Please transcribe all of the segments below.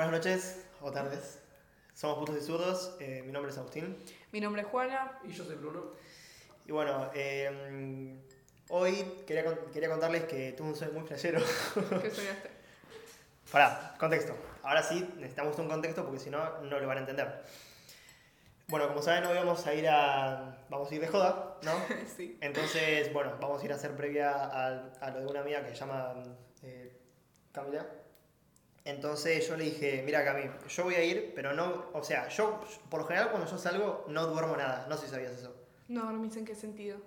Buenas noches o tardes. Somos Putos y Zurdos. eh, mi nombre es Agustín. Mi nombre es Juana. Y yo soy Bruno. Y bueno, eh, hoy quería, quería contarles que tuve un sueño muy flashero. ¿Qué soñaste? Pará, contexto. Ahora sí, necesitamos un contexto porque si no, no lo van a entender. Bueno, como saben, hoy vamos a ir a. Vamos a ir de joda, ¿no? sí. Entonces, bueno, vamos a ir a hacer previa a, a lo de una amiga que se llama eh, Camila. Entonces yo le dije, mira Cami, yo voy a ir, pero no, o sea, yo por lo general cuando yo salgo no duermo nada, no sé si sabías eso. No dormís en qué sentido.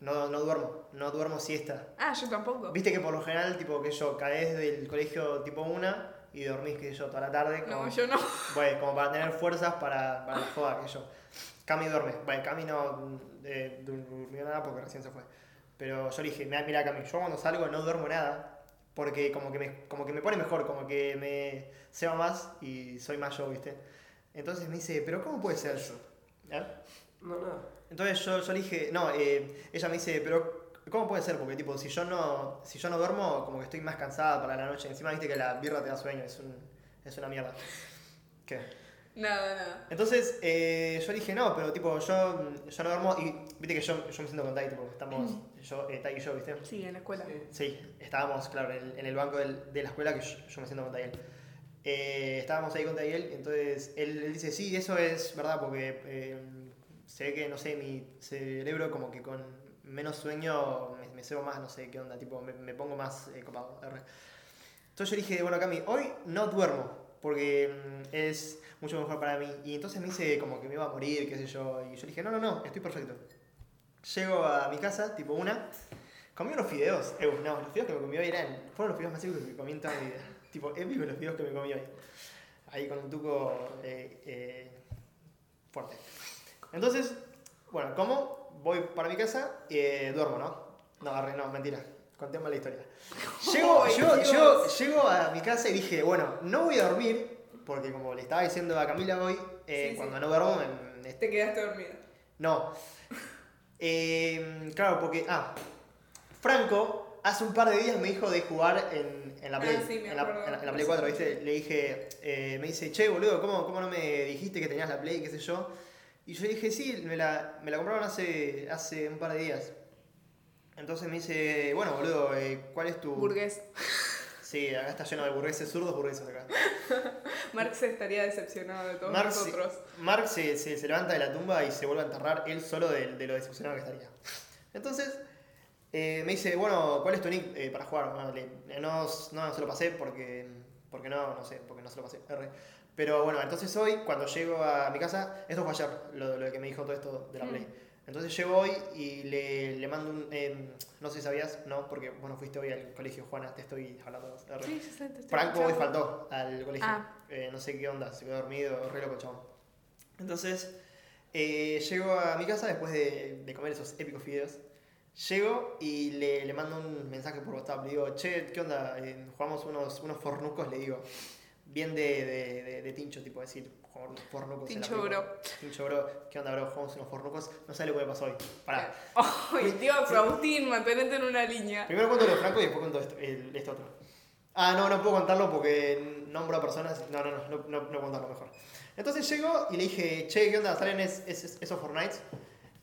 No, no duermo, no duermo siesta. Ah, yo tampoco. Viste que por lo general, tipo, que yo caes del colegio tipo una y dormís, que yo, toda la tarde. No, como- yo no. Bueno, como para tener fuerzas para, para la joda, que yo. Cami duerme. Bueno, Cami no eh, durmió nada porque recién se fue. Pero yo le dije, mira, mira Cami, yo cuando salgo no duermo nada porque como que, me, como que me pone mejor, como que me seba más y soy más yo, ¿viste? Entonces me dice, pero ¿cómo puede ser eso? ¿Eh? No, nada. Entonces yo, yo le dije, no, eh, ella me dice, pero ¿cómo puede ser? Porque tipo, si yo no, si yo no duermo, como que estoy más cansada para la noche. Encima viste que la birra te da sueño, es, un, es una mierda. ¿Qué? Nada, nada. Entonces eh, yo dije, no, pero tipo, yo, yo no duermo y viste que yo, yo me siento con Tai, tipo, estamos, yo, eh, Tai y yo, ¿viste? Sí, en la escuela. Sí. Sí, estábamos, claro, en el, en el banco del- de la escuela que yo, yo me siento con Tayel. Eh, estábamos ahí con Tayel, entonces él, él dice, sí, eso es verdad, porque eh, se ve que, no sé, mi cerebro como que con menos sueño me, me cebo más, no sé qué onda, tipo, me, me pongo más eh, copado. Entonces yo dije, bueno, Cami, hoy no duermo, porque mm, es mucho mejor para mí. Y entonces me dice como que me iba a morir, qué sé yo, y yo dije, no, no, no, estoy perfecto. Llego a mi casa, tipo una, Comí unos fideos. Eh, no, los fideos que me comí hoy eran. Fueron los fideos más épicos que me comí en toda mi vida. Tipo, épicos los fideos que me comí hoy. Ahí con un tuco eh, eh, fuerte. Entonces, bueno, como voy para mi casa eh, duermo, ¿no? No, no, mentira. Conté mal la historia. Llego, Ay, yo, yo Dios. llego a mi casa y dije, bueno, no voy a dormir, porque como le estaba diciendo a Camila hoy, eh, Sí, sí. cuando no duermo me, me Te quedaste dormida. no. Eh, claro, porque. Ah. Franco hace un par de días me dijo de jugar en, en la Play. Ah, sí, me en, la, acuerdo. en la- en la Play 4, ¿viste? Le dije. eh, me dice, che, boludo, ¿cómo, ¿cómo no me dijiste que tenías la Play? ¿Qué sé yo? Y yo dije, sí, me la, me la compraron hace, hace un par de días. Entonces me dice, bueno, boludo, eh, ¿cuál es tu. Burgués. Sí, acá está lleno de burgueses zurdos, burgueses acá. Marx estaría decepcionado de todos Marx, nosotros. Marx se, se- se levanta de la tumba y se vuelve a enterrar él solo de, de lo decepcionado que estaría. Entonces, eh, me dice, bueno, ¿cuál es tu nick eh, para jugar? Bueno, le- no, no se lo pasé porque, porque no, no sé, porque no se lo pasé. R. Pero bueno, entonces hoy, cuando llego a mi casa, esto fue ayer, lo, lo que me dijo todo esto de la Mm. Play. Entonces llego hoy y le, le mando un... eh, no sé si sabías, no, porque bueno, fuiste hoy al colegio, Juana, te estoy hablando. R. Sí, sí, sí, Franco hoy faltó al colegio. Ah. Eh, no sé qué onda, se quedó dormido, re loco chabón. Entonces, eh, llego a mi casa después de, de comer esos épicos fideos. Llego y le, le mando un mensaje por WhatsApp. Le digo, che, ¿qué onda? Jugamos unos, unos fornucos, le digo. Bien de, de, de, de tincho, tipo decir, fornucos. Tincho, bro. Tincho, bro. ¿Qué onda, bro? Jugamos unos fornucos. No sé lo que me pasó hoy. Pará. Ay, Dios, Agustín, mantenete en una línea. Primero cuento lo Franco y después cuento esto, el- este otro. Ah, no, no puedo contarlo porque nombro a personas. No, no, no, no, no, no puedo contarlo mejor. Entonces llego y le dije, che, ¿qué onda? ¿Salen es- es- esos Fortnite?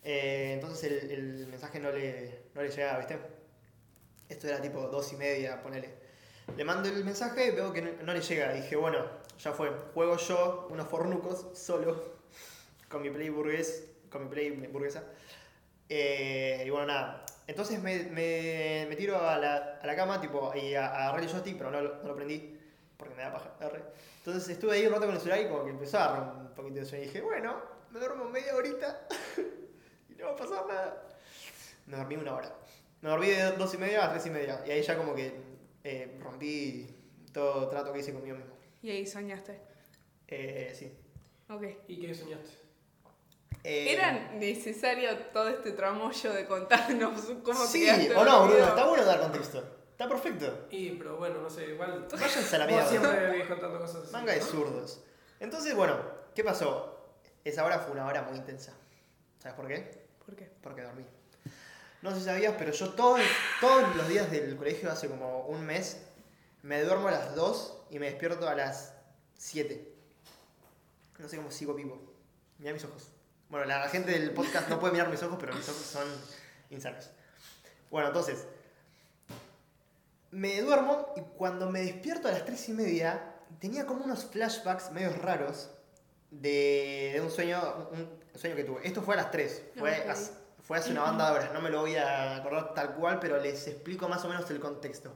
Eh, entonces el, el mensaje no le, no le llegaba, ¿viste? Esto era tipo dos y media, ponele. Le mando el mensaje y veo que no, le llega. Dije, bueno, ya fue. Juego yo unos fornucos solo con mi play burgués, con mi play burguesa. Eh, y bueno, nada. Entonces me, me, tiro a la, a la cama tipo, y agarré el joystick, pero no, lo- prendí porque me da paja. Entonces estuve ahí un rato con el celular y como que empezó a un poquito de sueño. Y dije, bueno, me duermo media horita y no va a pasar nada. Me dormí una hora. Me dormí de dos y media a tres y media. Y ahí ya como que eh, rompí todo trato que hice conmigo mismo. Y ahí soñaste. Eh, sí. Ok. ¿Y qué soñaste? Eh, ¿Era necesario todo este tramollo de contarnos cómo Sí, o no, Bruno, está bueno dar contexto. Está perfecto. Y, pero bueno, no sé, igual. Váyanse a la mierda. siempre contando cosas así. Manga de ¿no? zurdos. Entonces, bueno, ¿qué pasó? Esa hora fue una hora muy intensa. ¿Sabes por qué? ¿Por qué? Porque dormí. No sé si sabías, pero yo todos, todos los días del colegio, hace como un mes, me duermo a las 2 y me despierto a las 7. No sé cómo sigo vivo. Mira mis ojos. Bueno, la gente del podcast no puede mirar mis ojos, pero mis ojos son insanos. Bueno, entonces. Me duermo y cuando me despierto a las 3 y media, tenía como unos flashbacks medios raros de, de un sueño un sueño que tuve. Esto fue a las 3. Fue, fue hace una banda de horas. No me lo voy a acordar tal cual, pero les explico más o menos el contexto.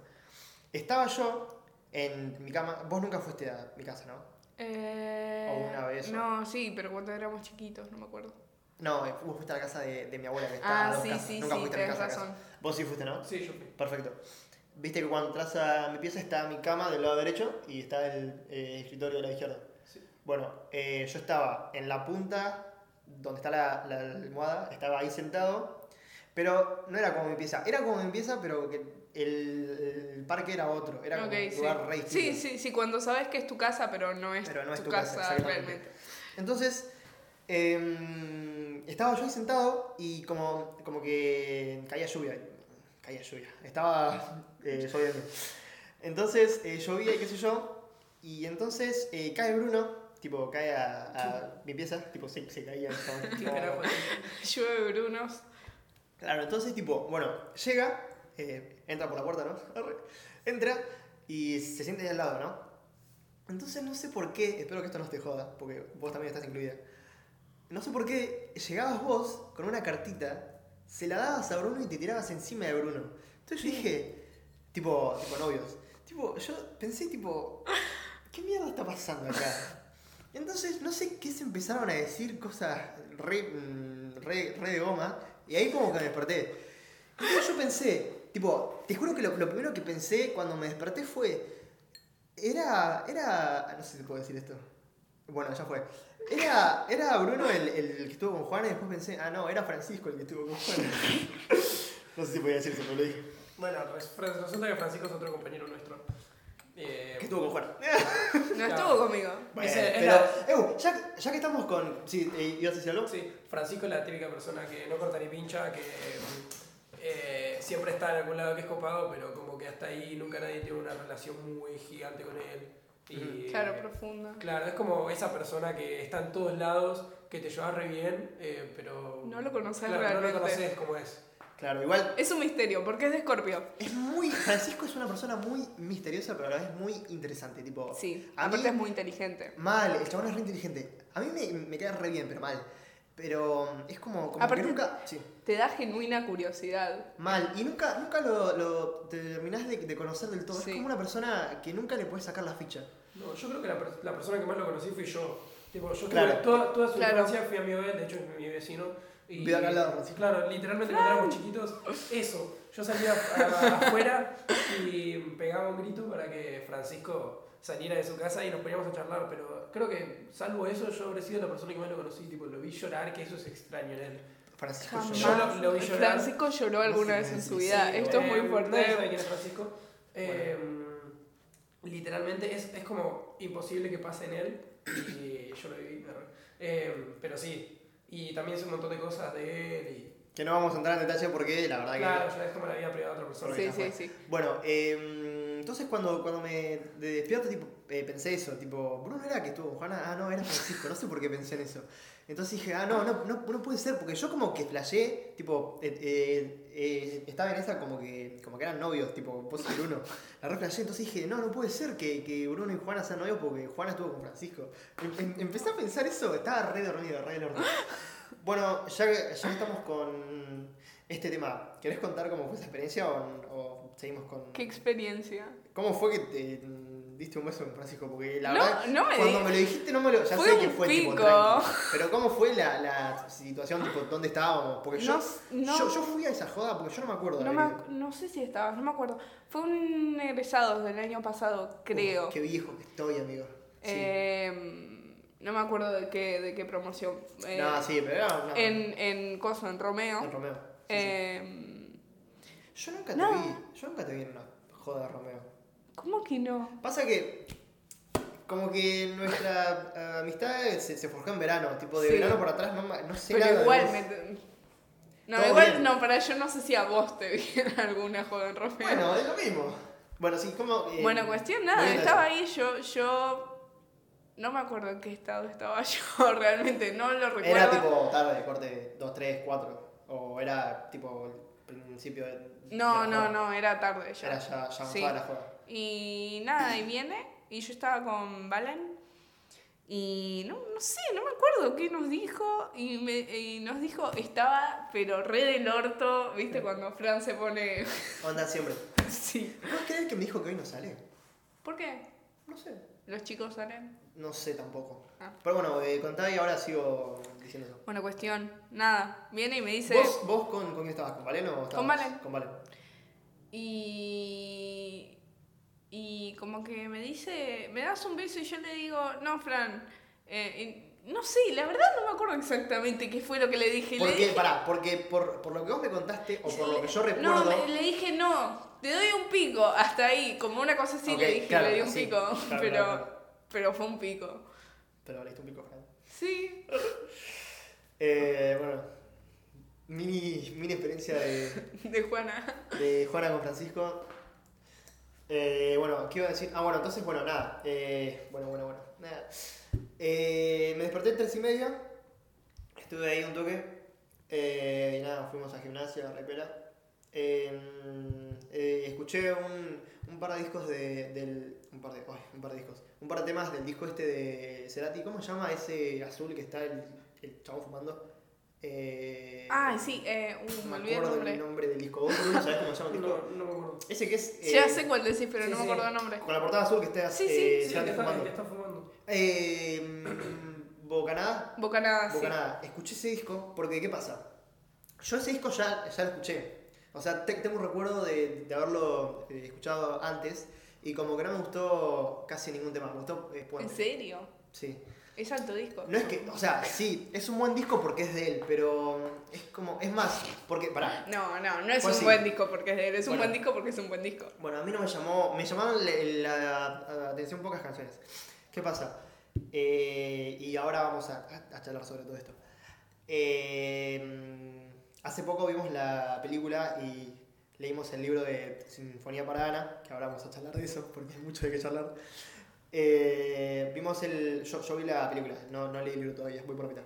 Estaba yo en mi cama. Vos nunca fuiste a mi casa, ¿no? Eh, ¿O una vez o- No, sí, pero cuando éramos chiquitos, no me acuerdo. No, eh, vos fuiste a la casa de, de mi abuela que está a Ah, dos sí, casas. sí, Nunca sí, fuiste a mi casa. Vos sí fuiste, ¿no? Sí, yo fui. Perfecto. Viste que cuando entras a mi pieza está mi cama del lado derecho y está el eh, escritorio del lado izquierdo. Sí. Bueno, eh, yo estaba en la punta donde está la, la almohada, estaba ahí sentado, pero no era como mi pieza. Era como mi pieza, pero que el, el parque era otro. Era como un sí. lugar sí, distinto. sí, sí, cuando sabes que es tu casa, pero no es, Pero no es tu, casa, realmente. Entonces, em, estaba yo ahí sentado y como, como que caía lluvia. Caía lluvia. Estaba eh, lloviendo. Entonces, eh, llovía y qué sé yo. Y entonces eh, cae Bruno, tipo, cae a, a mi pieza, tipo, se, se caía. Llueve Brunos. Claro, entonces, tipo, bueno, llega, eh, entra por la puerta, ¿no? Arre. Entra y se siente ahí al lado, ¿no? Entonces, no sé por qué, espero que esto no te joda, porque vos también estás incluida. No sé por qué llegabas vos con una cartita, se la dabas a Bruno y te tirabas encima de Bruno. Entonces yo dije, tipo, tipo novios. Tipo, yo pensé, tipo, ¿qué mierda está pasando acá? Entonces, no sé qué se empezaron a decir cosas re, mm, re, re de goma. Y ahí como que me desperté. Entonces yo pensé, tipo, te juro que lo, lo primero que pensé cuando me desperté fue. Era. Era. No sé si se puede decir esto. Bueno, ya fue. Era, era Bruno el, el que estuvo con Juana y después pensé, ah, no, era Francisco el que estuvo con Juana. No sé si podía decir eso, pero lo dije. Bueno, res- res- resulta que Francisco es otro compañero nuestro. Eh, Que estuvo con Juana. No estuvo conmigo. Bueno, Ese es pero, la- Ew, ya, ya que estamos con. Sí, eh, ¿ibas a decir algo? Sí, Francisco es la típica persona que no corta ni pincha, que eh, siempre está en algún lado que es copado, pero como que hasta ahí nunca nadie tiene una relación muy gigante con él. Y, Claro, profunda. Claro, es como esa persona que está en todos lados, que te lleva re bien, eh, pero... No lo conoces claro, realmente. No lo conoces como es. Claro, igual Es un misterio, porque es de Scorpio. es muy. Francisco es una persona muy misteriosa, pero a la vez muy interesante. Tipo, Sí, a aparte mí- es muy inteligente. Mal, el chabón es re inteligente. A mí me, me queda re bien, pero mal. Pero mm, es como, como Aparte- que nunca. Sí, Te da genuina curiosidad. mal. Y nunca, nunca lo, lo terminás de, de conocer del todo. Sí. Es como una persona que nunca le puedes sacar la ficha. No, yo creo que la, la persona que más lo conocí fui yo. Tipo, yo Claro. toda, toda su Claro. infancia fui amigo de él, de hecho es mi vecino. Y, lado, Francisco. Claro, literalmente cuando éramos chiquitos, eso. Yo salía afuera y pegaba un grito para que Francisco saliera de su casa y nos poníamos a charlar, pero creo que salvo eso yo habré sido la persona que más lo conocí, tipo, lo vi llorar, que eso es extraño en él. Francisco Jamás. Yo lo- lo vi llorar. Francisco lloró alguna vez en su vida. Sí, Esto es Eh, muy nadie sabe fuerte. quién es Francisco. Eh, literalmente es, es como imposible que pase en él. Y yo lo viví. Eh, pero sí. Y también sé un montón de cosas de él. Y, Que no vamos a entrar en detalle porque la verdad claro, ya es como la vida privada de otra persona. Sí, sí, sí. Bueno, eh, entonces cuando, cuando me de- despierto, tipo, eh, pensé eso, tipo, Bruno era que estuvo con Juana, ah, no, era Francisco, no sé por qué pensé en eso. Entonces dije, ah, no, no, no, no puede ser, porque yo como que flashé, tipo, eh, eh, estaba en esa como que, como que eran novios, tipo, vos y Bruno. La re flashé, entonces dije, no, no puede ser que, que Bruno y Juana sean novios porque Juana estuvo con Francisco. Em- em- empecé a pensar eso, estaba re dormido, re orto. Bueno, ya que, ya estamos con este tema, ¿querés contar cómo fue esa experiencia o, o seguimos con... Qué experiencia. ¿Cómo fue que te diste un beso con Francisco? Porque la No, verdad, no me cuando me lo dijiste no me lo... Ya Fue sé que fue tipo pico. tranqui, pero ¿cómo fue la, la situación, tipo, dónde estábamos? Porque yo, No, no. yo, yo fui a esa joda porque yo no me acuerdo de No, me no sé si estabas, no me acuerdo. Fue un egresado del año pasado, creo. Uf, qué viejo que estoy, amigo. Sí. Eh, no me acuerdo de qué, de qué promoción. Eh, no, sí, pero una... En, en Coso, en Romeo. en Romeo. Sí, sí. Eh, Yo nunca no. te vi, yo nunca te vi en una joda de Romeo. ¿Cómo que no? Pasa que como que nuestra eh, amistad se, se forjó en verano, tipo de Sí. verano por atrás no, no sé Pero nada igual me... No, Todo igual bien. no, para yo no sé si a vos te vi en alguna joda en Romeo. Bueno, es lo mismo. Bueno, sí, como... eh, Bueno, cuestión nada, estaba eso. ahí, yo, yo No me acuerdo en qué estado estaba yo, realmente, no lo recuerdo. Era tipo tarde, corte 2, 3, 4. O era tipo principio de. No, de no, no, era tarde ya. Era ya, ya Sí. la joda. Y nada, y viene, y yo estaba con Valen, y no, no sé, no me acuerdo qué nos dijo, y, me, y nos dijo, estaba, pero re del orto, ¿viste? Cuando Fran se pone... Onda siempre. sí. ¿Puedes creer que me dijo que hoy no sale? ¿Por qué? No sé. ¿Los chicos salen? No sé tampoco. Ah. Pero bueno, eh, contá y ahora sigo diciendo eso. Bueno, cuestión, nada, viene y me dice... ¿Vos, vos con, con quién estabas? ¿Con Valen o estabas? Con Valen. Con Valen. Y. Y como que me dice, ¿me das un beso? Y yo le digo, no, Fran. eh, no sé, la verdad no me acuerdo exactamente qué fue lo que le dije. ¿Por le qué? dije, Pará, porque por, por lo que vos me contaste o por lo que yo recuerdo. No, le dije, no, te doy un pico. Hasta ahí, como una cosa así le dije, claro, le di un sí. pico. Claro, pero, claro. pero fue un pico. Pero le diste un pico, Fran. Sí. Eh, bueno, mini, mini experiencia de, De Juana. de Juana con Francisco. Eh, bueno, ¿qué iba a decir? Ah, bueno, entonces, bueno, nada. Eh, bueno, bueno, bueno. Nada. Eh, me desperté a tres y media. Estuve ahí un toque. Y nada, fuimos a gimnasia, a repela. Eh, eh, escuché un, un par de discos de, del. Un par de. un par de discos. Un par de temas del disco este de Cerati. ¿Cómo se llama ese azul que está el, el chabón fumando? Eh, Ah, sí, eh, uh, no me olvidé el acuerdo nombre. del nombre del disco. ¿Vos, Bruno, sabés cómo se llama el disco? No, no me acuerdo. Ese que es. Ya eh, sé cuál decís, pero sí, no me sí. acuerdo el nombre. Con la portada azul que está. Sí, sí, eh, Sí, que está, fumando. que está fumando. Eh, mm, Bocanada. Bocanada, sí. Bocanada. Escuché ese disco porque, ¿qué pasa? Yo ese disco ya, ya lo escuché. O sea, te- tengo un recuerdo de, de haberlo eh, escuchado antes y como que no me gustó casi ningún tema. Me gustó eh, ¿En serio? Sí. Es alto disco. No es que, o sea, sí, es un buen disco porque es de él, pero es como, es más, porque, pará, No, no, no es Pues un sí. buen disco porque es de él, es un Bueno. buen disco porque es un buen disco. Bueno, a mí no me llamó, me llamaron le- la, la atención pocas canciones. ¿Qué pasa? Eh, y ahora vamos a, a charlar sobre todo esto. Eh, hace poco vimos la película y leímos el libro de Sinfonía para Ana, que ahora vamos a charlar de eso porque hay mucho de qué charlar. Eh, vimos el. Yo, yo vi la película, no, no leí el libro todavía, voy por la mitad.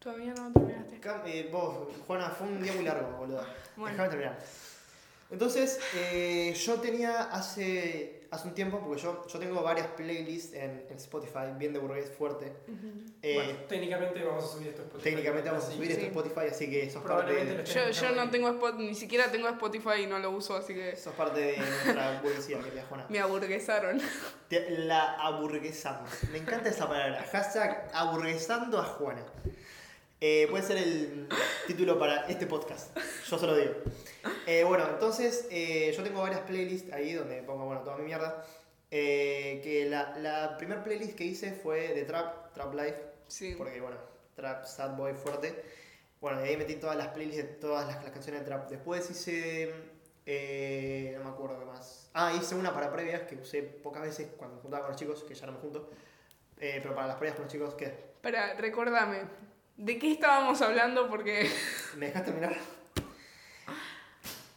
Todavía no terminaste. Cam- eh, vos, Juana, fue un día muy largo, boludo. Bueno. Déjame terminar. Entonces, eh, yo tenía hace, hace un tiempo, porque yo, yo tengo varias playlists en, en Spotify, bien de burgués fuerte. Eh, bueno, técnicamente vamos a subir esto a Spotify. técnicamente vamos a subir que- esto a Spotify, así que sos parte de, Yo, yo no tengo Spot, ni siquiera tengo Spotify y no lo uso, así que sos parte de nuestra burguesía, querida Juana. me aburguesaron. Te- La aburguesamos. Me encanta esa palabra. Hashtag aburguesando a Juana. Eh, puede ser el título para este podcast. Yo solo digo. Eh, bueno, entonces eh, yo tengo varias playlists ahí donde pongo bueno, toda mi mierda. Eh, que la, la primer playlist que hice fue de Trap, Trap Life. Sí. Porque bueno, Trap Sad Boy fuerte. Bueno, y ahí metí todas las playlists de todas las, las canciones de Trap. Después hice. eh, no me acuerdo qué más. Ah, hice una para previas que usé pocas veces cuando me juntaba con los chicos, que ya no me junto. Eh, pero para las previas con los chicos, ¿qué? Para, recordame, ¿de qué estábamos hablando? Porque ¿Me dejas terminar?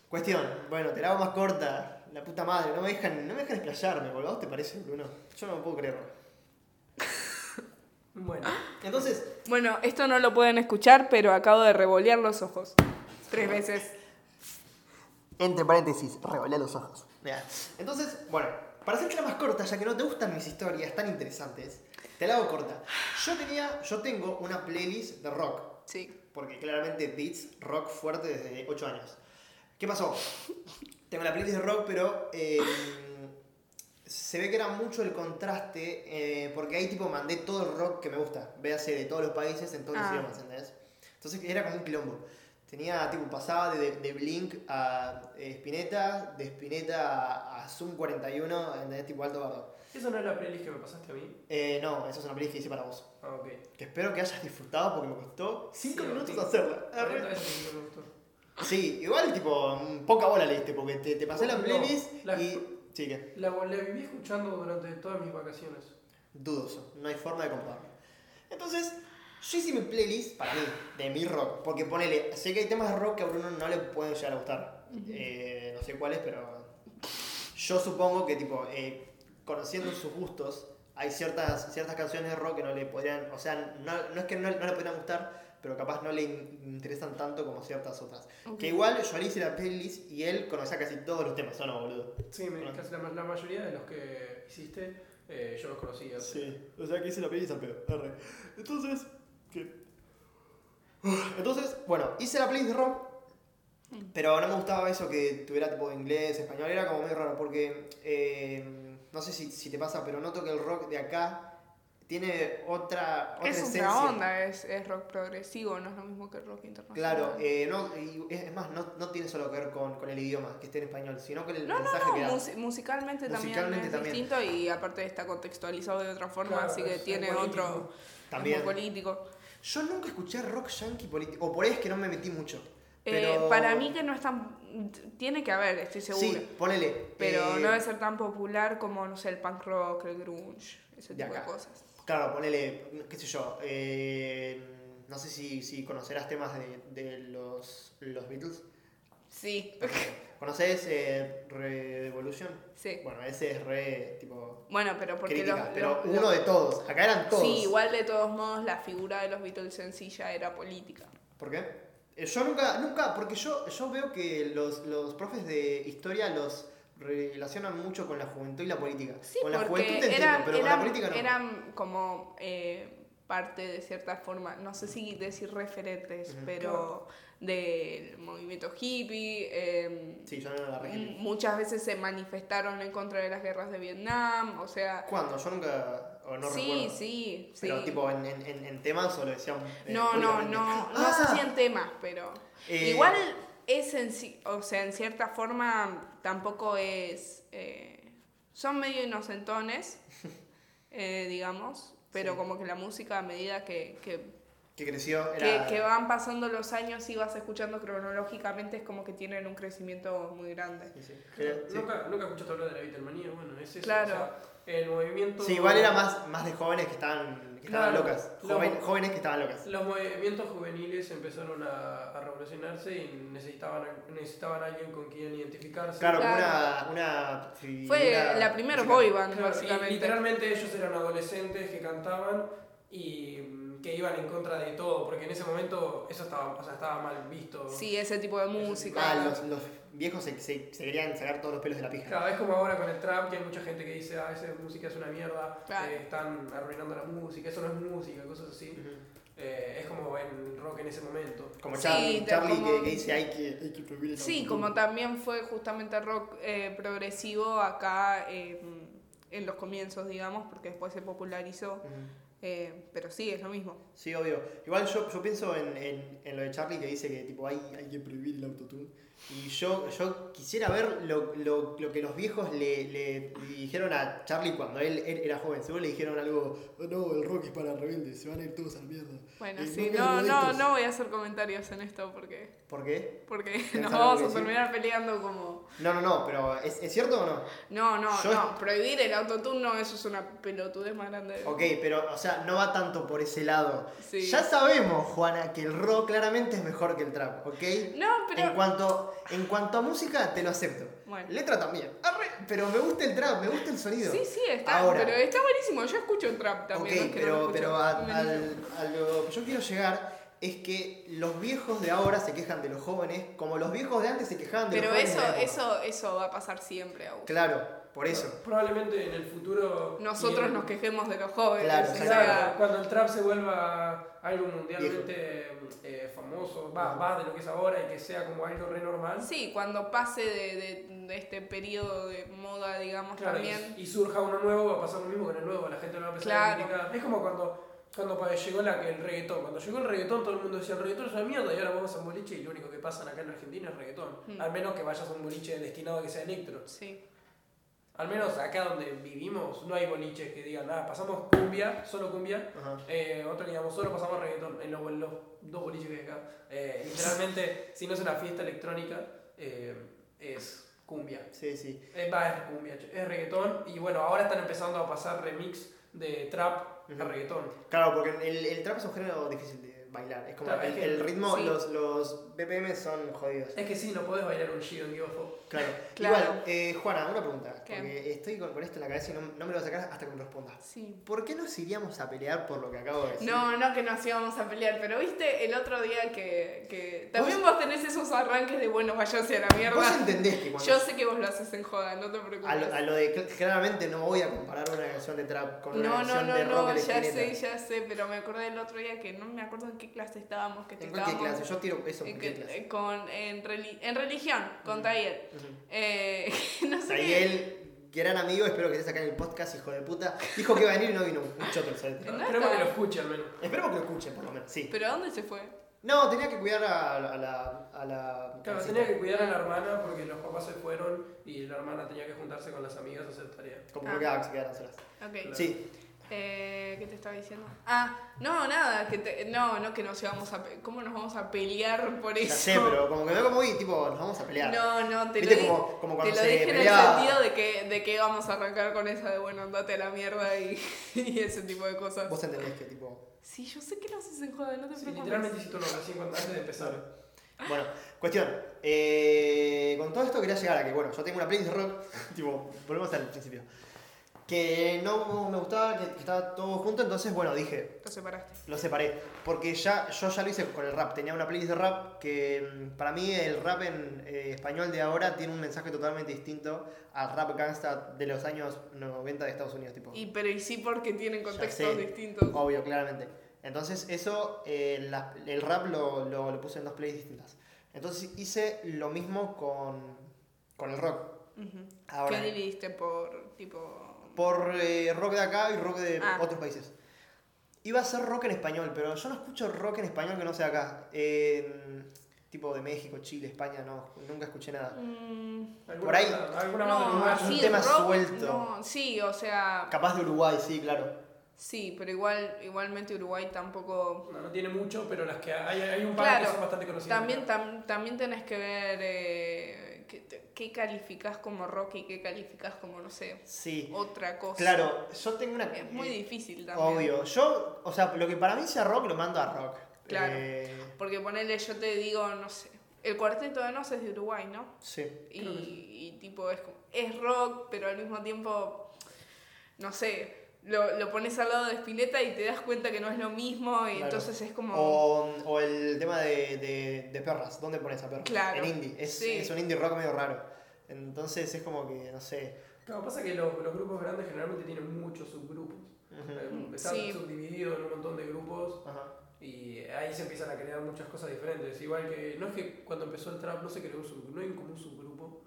Cuestión, bueno, te la hago más corta. La puta madre, no me dejan, no me dejan explayarme, boludo. ¿A vos te parece, Bruno? Yo no me puedo creerlo. Bueno, Entonces, Bueno, esto no lo pueden escuchar, pero acabo de revolear los ojos. Tres veces. entre paréntesis, revolé los ojos. Entonces, bueno, para hacerte la más corta, ya que no te gustan mis historias tan interesantes, te la hago corta. Yo tenía, yo tengo una playlist de rock. Sí. Porque claramente beats rock fuerte desde 8 años. ¿Qué pasó? Tengo la playlist de rock, pero eh, se ve que era mucho el contraste, eh, porque ahí tipo mandé todo el rock que me gusta, véase de todos los países en todos Ah. los idiomas, ¿entendés? Entonces era como un quilombo. Tenía, tipo, pasaba de, de Blink a eh, Spinetta, de Spinetta a, a Zoom 41, ¿entendés? Tipo alto bardo. ¿eso no es la playlist que me pasaste a mí? Eh, no, eso es una playlist que hice para vos. Ah, ok. Que espero que hayas disfrutado porque me costó 5 Sí, minutos hacerla. 40 veces que me gustó. Sí, igual tipo, poca bola le diste, porque te, te pasé la No, playlist la- y. Sí, que. La, la viví escuchando durante todas mis vacaciones. Dudoso, no hay forma de comprobarlo. Entonces, yo hice mi playlist para mí, de mi rock, porque ponele, sé que hay temas de rock que a Bruno no le pueden llegar a gustar. Eh, no sé cuáles, pero. Yo supongo que, tipo, eh, conociendo sus gustos, hay ciertas, ciertas canciones de rock que no le podrían, o sea, no, no es que no, no le podrían gustar, pero capaz no le in- interesan tanto como ciertas otras. Que igual yo le hice la playlist y él conocía casi todos los temas, ¿o no, boludo? Sí, me- casi la, la mayoría de los que hiciste eh, yo los conocía. Sí, o sea que hice la playlist al pedo. Entonces, Entonces, bueno, hice la playlist de rock, pero no me gustaba eso que tuviera tipo inglés, español, era como muy raro, porque eh, no sé si, si te pasa, pero noto que el rock de acá tiene otra, otra Es esencia. otra onda, es, es rock progresivo, no es lo mismo que el rock internacional. Claro, eh, no, y es más, no, no tiene solo que ver con, con el idioma, que esté en español, sino con el No, no, mensaje que no, da. mus- musicalmente, Musicalmente también es también. distinto y aparte está contextualizado de otra forma, Claro, así que tiene político. otro También. político. Yo nunca escuché rock yankee político, o por ahí es que no me metí mucho. Eh, Pero... para mí que no es tan... Tiene que haber, estoy segura. Sí, ponele. Pero eh, no debe ser tan popular como, no sé, el punk rock, el grunge, ese De tipo de cosas. Claro, ponele, qué sé yo, eh, no sé si, si conocerás temas de, de los, los Beatles. Sí, ¿Conoces eh, Revolution? sí. Bueno, ese es re, tipo, Bueno, pero porque crítica, los, pero los- uno los- de todos. Acá eran todos. Sí, igual de todos modos la figura de los Beatles en sí ya era política. ¿Por qué? Eh, Yo nunca, nunca, porque yo, yo veo que los, los profes de historia los relacionan mucho con la juventud y la política. Sí, con la porque juventud te entiendo, eran, pero con la política no. eran como eh, parte de cierta forma, no sé si decir referentes, pero del movimiento hippie. eh, Sí, yo no la muchas veces se manifestaron en contra de las guerras de Vietnam, o sea... ¿Cuándo? Yo nunca, o no sí, recuerdo. sí, sí. Pero tipo en, en, en, temas o lo decían eh, No, no, no, no Ah, si en temas, pero eh, igual es en o sea, en cierta forma tampoco es, eh, son medio inocentones, digamos, pero Sí. como que la música a medida que, que, que creció era... que van pasando los años y vas escuchando cronológicamente es como que tienen un crecimiento muy grande. Sí, sí. Sí. Nunca, nunca escuchaste hablar de la Beatlemanía, bueno, es eso. Claro. o sea, el movimiento. Sí, igual era más, más de jóvenes que estaban, que estaban Claro. locas. Lo- Joven- jóvenes que estaban locas. Los movimientos juveniles empezaron a, a revolucionarse y necesitaban, necesitaban alguien con quien identificarse. Claro, como Claro. una, una Fue la primera boy band, Claro, y básicamente. literalmente ellos eran adolescentes que cantaban y que iban en contra de todo, porque en ese momento eso estaba, o sea, estaba mal visto. Sí, ese tipo de música. Ah, los, los viejos se, se, se querían sacar todos los pelos de la pija. Cada vez como ahora con el trap, que hay mucha gente que dice, ah, esa música es una mierda, Claro. eh, están arruinando la música, eso no es música, cosas así. Ujú. Eh, es como en rock en ese momento. Como Sí, Charlie, como- que, que dice hay que, hay que prohibir el Sí, autotune". como también fue justamente rock eh, progresivo acá eh, en los comienzos, digamos, porque después se popularizó. Ujú. Eh, pero sí, es lo mismo. Sí, obvio. Igual yo, yo pienso en, en, en lo de Charlie que dice que tipo hay, hay que prohibir el autotune. Y yo, yo quisiera ver lo, lo, lo que los viejos le, le dijeron a Charlie cuando él, él era joven. Seguro le dijeron algo, "Oh, no, el rock es para rebeldes, se van a ir todos a la mierda. Bueno, Eh, sí, no no, no, drogadictos". no voy a hacer comentarios en esto porque, ¿Por qué? porque ¿Tenés nos vamos a terminar peleando como... No, no, no, pero ¿es, ¿es cierto o no? No, no, Yo- no, prohibir el autotune no, eso es una pelotudez más grande. Ok, pero, o sea, no va tanto por ese lado. Sí. Ya sabemos, Juana, que el rock claramente es mejor que el trap, ¿ok? No, pero... En cuanto, en cuanto a música, te lo acepto. Bueno. Letra también. Arre, pero me gusta el trap, me gusta el sonido. Sí, sí, está, Ahora. pero está buenísimo. Yo escucho trap también. no ok, es que no pero, pero a, al- a lo que yo quiero llegar es que los viejos de ahora se quejan de los jóvenes como los viejos de antes se quejaban de Pero los jóvenes. eso, época. eso, eso va a pasar siempre, Agus. Claro, por eso. Probablemente en el futuro. Nosotros y nos quejemos de los jóvenes. Claro, o sea, cuando el trap se vuelva algo mundialmente eh, famoso, va, va de lo que es ahora y que sea como algo re normal. sí, cuando pase de, de- de este periodo de moda, digamos, Claro, también. y, y surja uno nuevo, va a pasar lo mismo con el nuevo, la gente lo va a empezar Claro. a criticar. Es como cuando, cuando llegó la, el reggaetón. Cuando llegó el reggaetón, todo el mundo decía el reggaetón es una mierda y ahora vamos a un boliche y lo único que pasan acá en Argentina es reggaetón. Mm. Al menos que vayas a un boliche destinado a que sea electro. Sí. Al menos acá donde vivimos no hay boliches que digan, nada, pasamos cumbia, solo cumbia. Eh, otro que digamos, solo pasamos reggaetón en los, en los dos boliches que hay acá. Eh, literalmente, si no es una fiesta electrónica, eh, es cumbia. Sí, sí. Eh, va, es cumbia, es reggaetón. Y bueno, ahora están empezando a pasar remix de trap a Ujú. reggaetón. Claro, porque el, el trap es un género difícil de. Bailar. Es como Claro, el, es que- el ritmo, sí. los, los BPM son jodidos. Es que sí, no podés bailar un a Fuck. Claro. Claro. Igual, eh, Juana, una pregunta. ¿Qué? Porque estoy con, con esto en la cabeza y no, no me lo sacar hasta que me respondas. Sí. ¿Por qué nos iríamos a pelear por lo que acabo de decir? No, no que nos íbamos a pelear, pero viste el otro día que, que también vos tenés esos arranques de bueno, váyanse a la Vos mierda. entendés que cuando. Yo sé que vos lo haces en joda, no te preocupes. a, lo, a lo de. cl- Claramente no voy a comparar una canción de trap con una No, no, canción no, de rock no, de ya esquineta. sé, ya sé, pero me acordé el otro día que no me acuerdo en qué clase estábamos, que te ¿En estábamos clase? Yo tiro eso en en, clase. eh, con, en, reli- en religión, con Tayel. Ujú. Eh, no sé Ahí qué. gran amigo, espero que estés acá en el podcast, hijo de puta. Dijo que iba a venir y no vino. Un choto el solete. No Esperemos que lo escuche al menos. Esperemos que lo escuchen, por lo menos. Sí. ¿Pero a dónde se fue? No, tenía que cuidar a, la- a la. A la Claro, tenía que cuidar a la hermana porque los papás se fueron y la hermana tenía que juntarse con las amigas a hacer tarea. Como Ah. lo que se quedaran solas. Ok. Claro. Sí. Eh, ¿Qué te estaba diciendo? Ah, no, nada, que te- no, no que nos íbamos a ¿Cómo nos vamos a pelear por Ya eso? sé, pero como que veo como, uy, tipo, nos vamos a pelear. No, no, te lo, Viste di- como, como te lo se dije en el peleaba. sentido de que, de que vamos a arrancar con esa de bueno, andate a la mierda y, y ese tipo de cosas. Vos entendés que, tipo. Sí, yo sé que no se en joda, no te Sí, preocupes. literalmente hiciste uno recién cuando antes de empezar. Bueno, cuestión. Eh, con todo esto quería llegar a que, bueno, yo tengo una playlist de rock. tipo, volvemos al principio. Que no me gustaba, que, que estaba todo junto, entonces, bueno, dije, Lo separaste. lo separé. Porque ya, yo ya lo hice con el rap. Tenía una playlist de rap que mm, para mí el rap en eh, español de ahora tiene un mensaje totalmente distinto al rap gangsta de los años 90 de Estados Unidos. Tipo. Y, pero y sí porque tienen contextos sé. distintos. Obvio, claramente. Entonces eso, eh, la- el rap lo, lo, lo puse en dos playlists distintas. Entonces hice lo mismo con, con el rock. Ujú. Ahora, ¿Qué dividiste por tipo por eh, rock de acá y rock de Ah. otros países. Iba a ser rock en español, pero yo no escucho rock en español que no sea acá. Eh, tipo de México, Chile, España, no, nunca escuché nada. Mm, ¿Alguna Por ahí. banda- ¿Alguna banda no, uruguaya? un así tema rock, suelto. no, sí, o sea, Capaz de Uruguay, sí, claro. sí, pero igual igualmente Uruguay tampoco No, no tiene mucho, pero las que hay, hay un par que son bastante conocidas. También, tam- también tenés que ver eh, qué, calificás como rock y qué calificás como, no sé, Sí. otra cosa. Claro, yo tengo una... Es muy difícil también. Obvio. Yo, o sea, lo que para mí sea rock lo mando a rock. Claro. Eh, Porque ponele, yo te digo, no sé, el cuarteto de Nos es de Uruguay, ¿no? sí. Y, y tipo, es, como- es rock, pero al mismo tiempo, no sé, lo, lo pones al lado de Spinetta y te das cuenta que no es lo mismo y Claro. entonces es como... O, o el tema de, de, de perras. ¿Dónde pones a perras? Claro, En indie. Es, sí. es un indie rock medio raro. Entonces es como que, no sé. Claro, pasa que los, los grupos grandes generalmente tienen muchos subgrupos. Eh, Están Sí. subdivididos en un montón de grupos Ajá. y ahí se empiezan a crear muchas cosas diferentes. Igual que, no es que cuando empezó el trap no se creó un subgrupo, no hay como un subgrupo.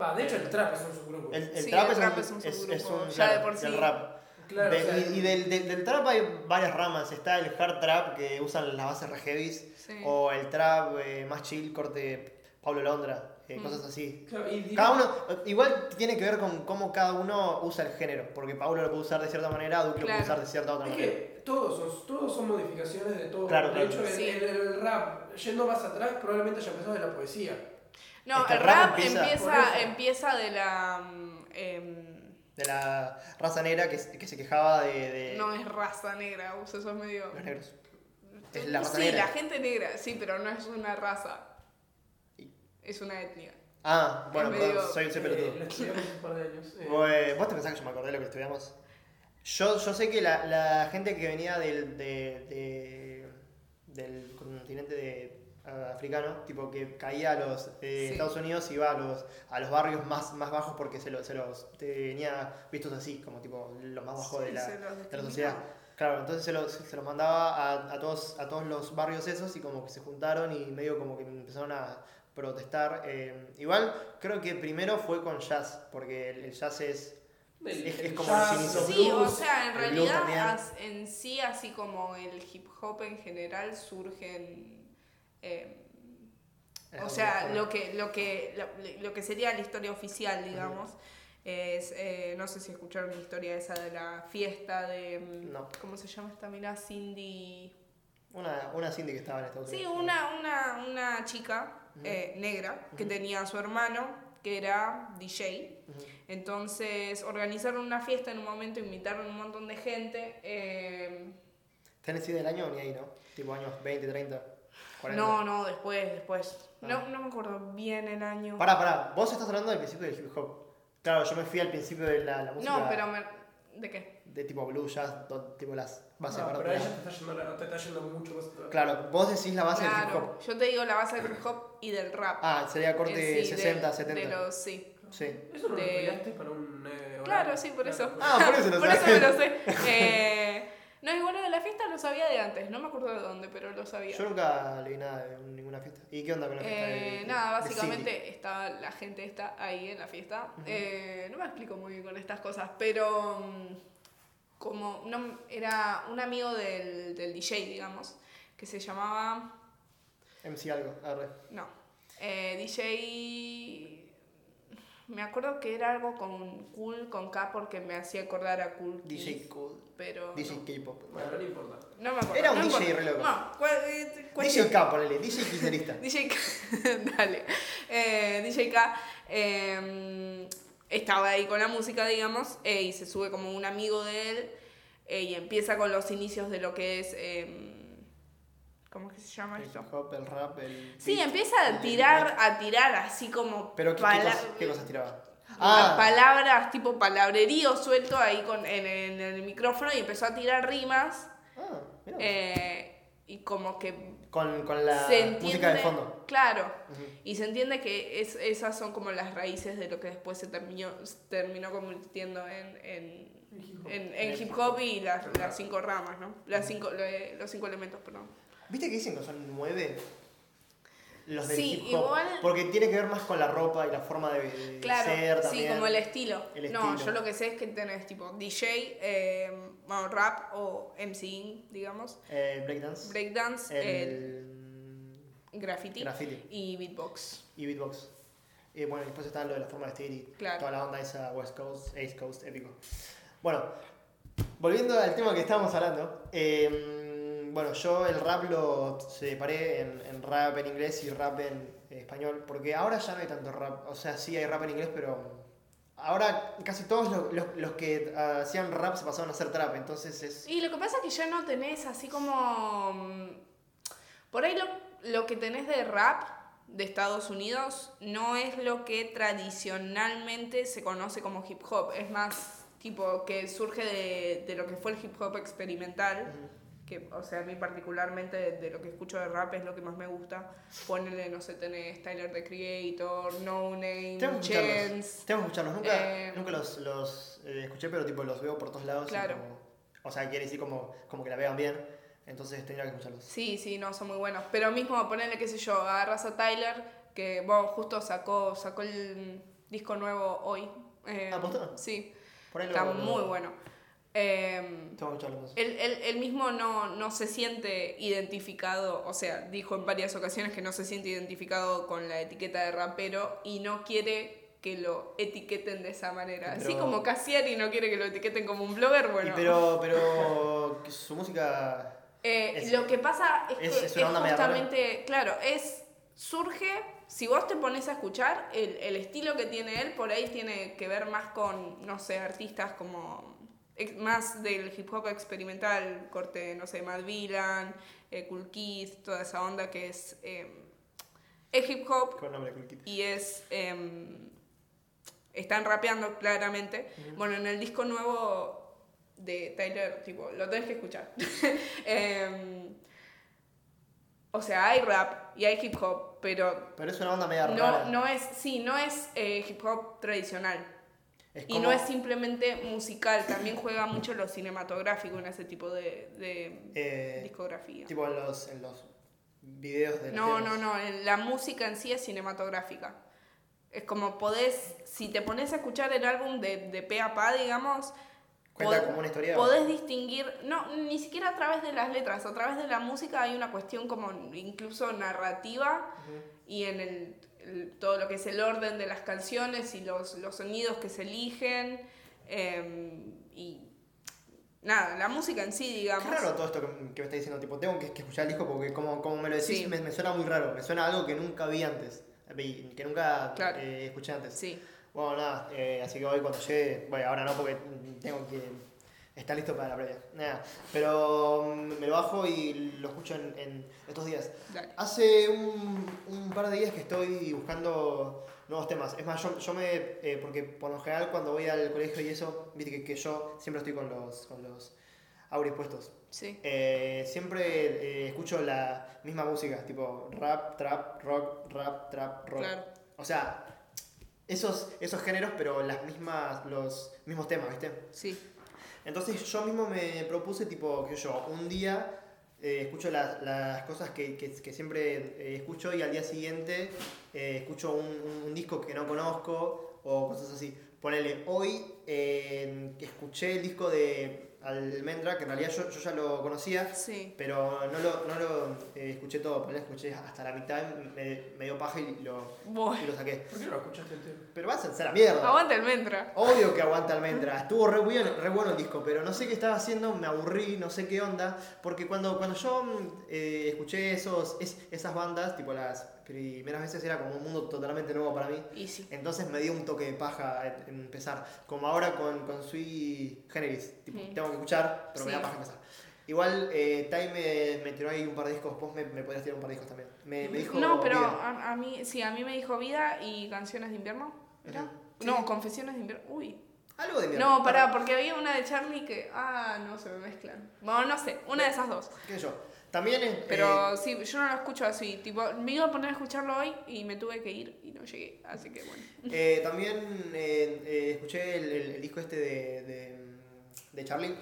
Va, de hecho el trap es un subgrupo. El, el Sí, trap, el es, rap un, es un es, es subgrupo, un- ya claro, de por sí. rap. Claro, De- o sea, y y del, del, del trap hay varias ramas. Está el hard trap que usan las bases re heavies. Sí. O el trap eh, más chill, corte Pablo Londra. eh, Mm. Cosas así. claro, y diré- Cada uno, igual tiene que ver con cómo cada uno usa el género, porque Paulo lo puede usar de cierta manera, Duque lo puede usar de cierta otra Es manera. que todos son, todos son modificaciones de todo. Claro, de claro. hecho, el, Sí. el- el rap, yendo más atrás, probablemente ya empezó de la poesía. No, Es que el rap rap empieza- empieza de la... mm, em, De la raza negra que, se- que se quejaba de, de no es raza negra, vos eso es medio... los negros. Es la raza sí, negra. la gente negra, sí, pero no es una raza. Es una etnia. Ah, bueno, perdón, medio- soy, Eh, pelotudo. lo estudiamos un par de años. eh. Vos, eh, ¿Vos te pensás que yo me acordé de lo que estudiamos? Yo, yo sé que la, la gente que venía del, de, de- del continente de, africano, tipo que caía a los eh, Sí. Estados Unidos, iba a los, a los barrios más, más bajos porque se, lo- se los tenía vistos así, como tipo lo más bajo de Sí, la, los de la sociedad. Claro, entonces se los, se los mandaba a, a todos, a todos los barrios esos y como que se juntaron y medio como que empezaron a protestar. eh, igual creo que primero fue con jazz, porque el, el jazz es... El- es- como jazz, los los Sí, o blues. sea, en realidad as- en sí, así como el hip hop en general, surgen... eh, o sea, lo que, lo, que, lo, lo que sería la historia oficial, digamos, es, eh, no sé si escucharon la historia esa de la fiesta de, mm, No. ¿cómo se llama esta mina? Cindy... Una, una Cindy que estaba en Estados Sí, Unidos. una, una, una chica eh, negra que tenía a su hermano que era DJ. Entonces organizaron una fiesta en un momento, invitaron un montón de gente. eh, Tennessee del año ni ahí, ¿no? Tipo años 20, 30, 40. No, no, después, después. Ah. No, no me acuerdo bien el año. Pará, pará, vos estás hablando del principio del hip hop. Claro, yo me fui al principio de la, la música no, pero me... ¿De qué? de tipo blues, jazz, to- tipo las bases No, para pero ahí te está yendo, la- te está yendo mucho más. Claro, vos decís la base del hip hop. Claro, yo te digo la base del hip hop y del rap. Ah, sería corte Eh, sí, de- 60, 70. De los, sí. Sí. ¿Eso no lo de- estudiaste para un eh? Claro, sí, por eso. Ah, por eso lo Por eso me lo sé. Eh, no, igual de la fiesta lo sabía de antes, no me acuerdo de dónde, pero lo sabía. Yo nunca leí nada de ninguna fiesta. ¿Y qué onda con la fiesta? Eh, de- nada, básicamente estaba la gente está ahí en la fiesta. Eh, no me explico muy bien con estas cosas, pero mm, como no era un amigo del, del DJ, digamos, que se llamaba MC algo, arre. no eh, DJ me acuerdo que era algo con cool con K porque me hacía acordar a cool DJ Keith, Cool. pero DJ no, K-pop. Bueno, no importa. no me acuerdo Era un no DJ re loco. no, cu- eh, DJ K, ponele, DJ kirchnerista. DJ K, dale. Eh, DJ K eh, estaba ahí con la música, digamos, eh, y se sube como un amigo de él eh, y empieza con los inicios de lo que es. ¿Cómo es que se llama El esto? hip hop, el rap, el. Sí, beat, empieza a tirar, a tirar así como. Pero ¿qué, qué, pala- cosas, qué cosas tiraba? Ah, Ah, palabras, tipo palabrerío suelto ahí con, en, en el micrófono y empezó a tirar rimas ah mira. eh, y como que con, con la se entiende, música de fondo. Claro, Ujú. y se entiende que es, esas son como las raíces de lo que después se terminó, se terminó convirtiendo en, en, El hip hop. en- hip hop y las, las cinco ramas, ¿no? Las cinco, lo- los cinco elementos, perdón. ¿Viste que dicen que son nueve? Los del Sí, hip hop. igual- Porque tiene que ver más con la ropa y la forma de, de Claro, ser sí, también. como el estilo. El No, estilo. yo lo que sé es que tenés tipo DJ, eh, bueno, rap o MCing, digamos, Eh, breakdance. breakdance, el, el graffiti, graffiti y beatbox. y beatbox. Y bueno, después está lo de la forma de vestir y Claro. toda la onda esa West Coast, East Coast, épico. Bueno, volviendo al tema que estábamos hablando. eh, bueno, yo el rap lo separé en, en rap en inglés y rap en español. Porque ahora ya no hay tanto rap. O sea, sí hay rap en inglés, pero ahora casi todos los, los- los que ah, hacían rap se pasaron a hacer trap. Entonces es... Y lo que pasa es que ya no tenés así como... mm, Por ahí lo, lo que tenés de rap de Estados Unidos no es lo que tradicionalmente se conoce como hip hop. Es más tipo que surge de, de lo que fue el hip hop experimental. Que, o sea, a mí particularmente de, de lo que escucho de rap es lo que más me gusta. Ponele, no sé, tenés Tyler the Creator, No Name, Tengo que. Chance. Tengo que escucharlos. Nunca, Eh, nunca los, los eh, escuché, pero tipo los veo por todos lados. Claro. como- o sea, quiere decir como, como que la vean bien. Entonces tendría que escucharlos. Sí, sí, no, son muy buenos. Pero mismo, ponerle, qué sé yo, agarras a Tyler, que bueno, justo sacó, sacó el disco nuevo hoy. Eh, ¿posta? Sí, lo- está lo- muy bueno. Eh, él, él- él mismo no, no se siente identificado, o sea, dijo en varias ocasiones que no se siente identificado con la etiqueta de rapero y no quiere que lo etiqueten de esa manera. Así como Cassiari no quiere que lo etiqueten como un blogger, bueno. pero, pero su música. Eh, Es- lo que pasa es, es- que es rara. justamente, claro, es surge, si vos te pones a escuchar, el, el estilo que tiene él por ahí tiene que ver más con, no sé, artistas como más del hip hop experimental, corte, no sé, Mad Villain, eh, Cool Keith, toda esa onda que es, eh, es hip hop Con nombre Cool Kid. y es em, están rapeando claramente. Bueno, en el disco nuevo de Tyler, tipo, lo tenés que escuchar. Em, o sea, hay rap y hay hip hop, pero Pero es una onda media no, rara. no es, sí, no es eh, hip hop tradicional. Es Y no es simplemente musical, también juega mucho lo cinematográfico en ese tipo de, de eh, discografía. tipo en los, en los videos de No, no, no, la música en sí es cinematográfica. Es como podés, si te pones a escuchar el álbum de, de pe a pa, digamos, Cuenta pod- como una historia. podés distinguir, no, ni siquiera a través de las letras, a través de la música hay una cuestión como incluso narrativa y en el, el- todo lo que es el orden de las canciones y los, los sonidos que se eligen eh, y nada, la música en sí, digamos. Qué raro todo esto que, que me está diciendo, tipo, tengo que, que escuchar el disco porque como, como me lo decís Sí. me, me suena muy raro, me suena a algo que nunca vi antes, que nunca Claro. eh, escuché antes. Sí. Bueno, nada, eh, así que hoy cuando llegue, bueno, ahora no porque tengo que Está listo para la previa. Nada. Pero mm, me lo bajo y lo escucho en, en estos días. Dale. Hace un, un par de días que estoy buscando nuevos temas. Es más, yo, yo me. eh, porque por lo general cuando voy al colegio y eso, viste que, que yo siempre estoy con los, con los auris puestos. Sí. Eh, siempre eh, escucho la misma música, tipo rap, trap, rock, rap, trap, rock. Claro. O sea, esos, esos géneros, pero las mismas, los mismos temas, ¿viste? Sí. Entonces yo mismo me propuse, tipo, que yo, un día eh, escucho la- las cosas que, siempre eh, escucho y al día siguiente eh, escucho un, un disco que no conozco o cosas así. Ponele, hoy escuché el disco de Almendra, que en realidad yo, yo ya lo conocía, Sí. pero no lo, no lo eh, escuché todo, ponele, escuché hasta la mitad, me, me dio paja y lo, y lo saqué. ¿Por qué no lo escuchaste? Pero vas a hacer la mierda. Aguanta el mentra. Obvio que aguanta almendra. Estuvo re bueno, re bueno el disco, pero no sé qué estaba haciendo, me aburrí, no sé qué onda. Porque cuando, cuando yo mm, eh, escuché esos, es- esas bandas, tipo las primeras veces era como un mundo totalmente nuevo para mí. Y sí. Entonces me dio un toque de paja en empezar. Como ahora con, con Sui Generis. Tipo, Mm. tengo que escuchar, pero me Sí. da paja empezar. Igual, eh, Tai me, me tiró ahí un par de discos, vos me, me podrías tirar un par de discos también. Me, me dijo. No, pero Vida. a, a mí, sí, a mí me dijo vida y canciones de invierno. ¿Era? Ujú. No, Sí. confesiones de invierno. Uy. Algo de mierda. No, pará, porque había una de Charlie que. Ah, no, se me mezclan. Bueno, no sé, una de esas dos. ¿Qué yo? También es. Pero sí, yo no lo escucho así. Tipo, me iba a poner a escucharlo hoy y me tuve que ir y no llegué. Así que bueno. Eh, también eh, eh, escuché el, el- el disco este de, de, de Charlie.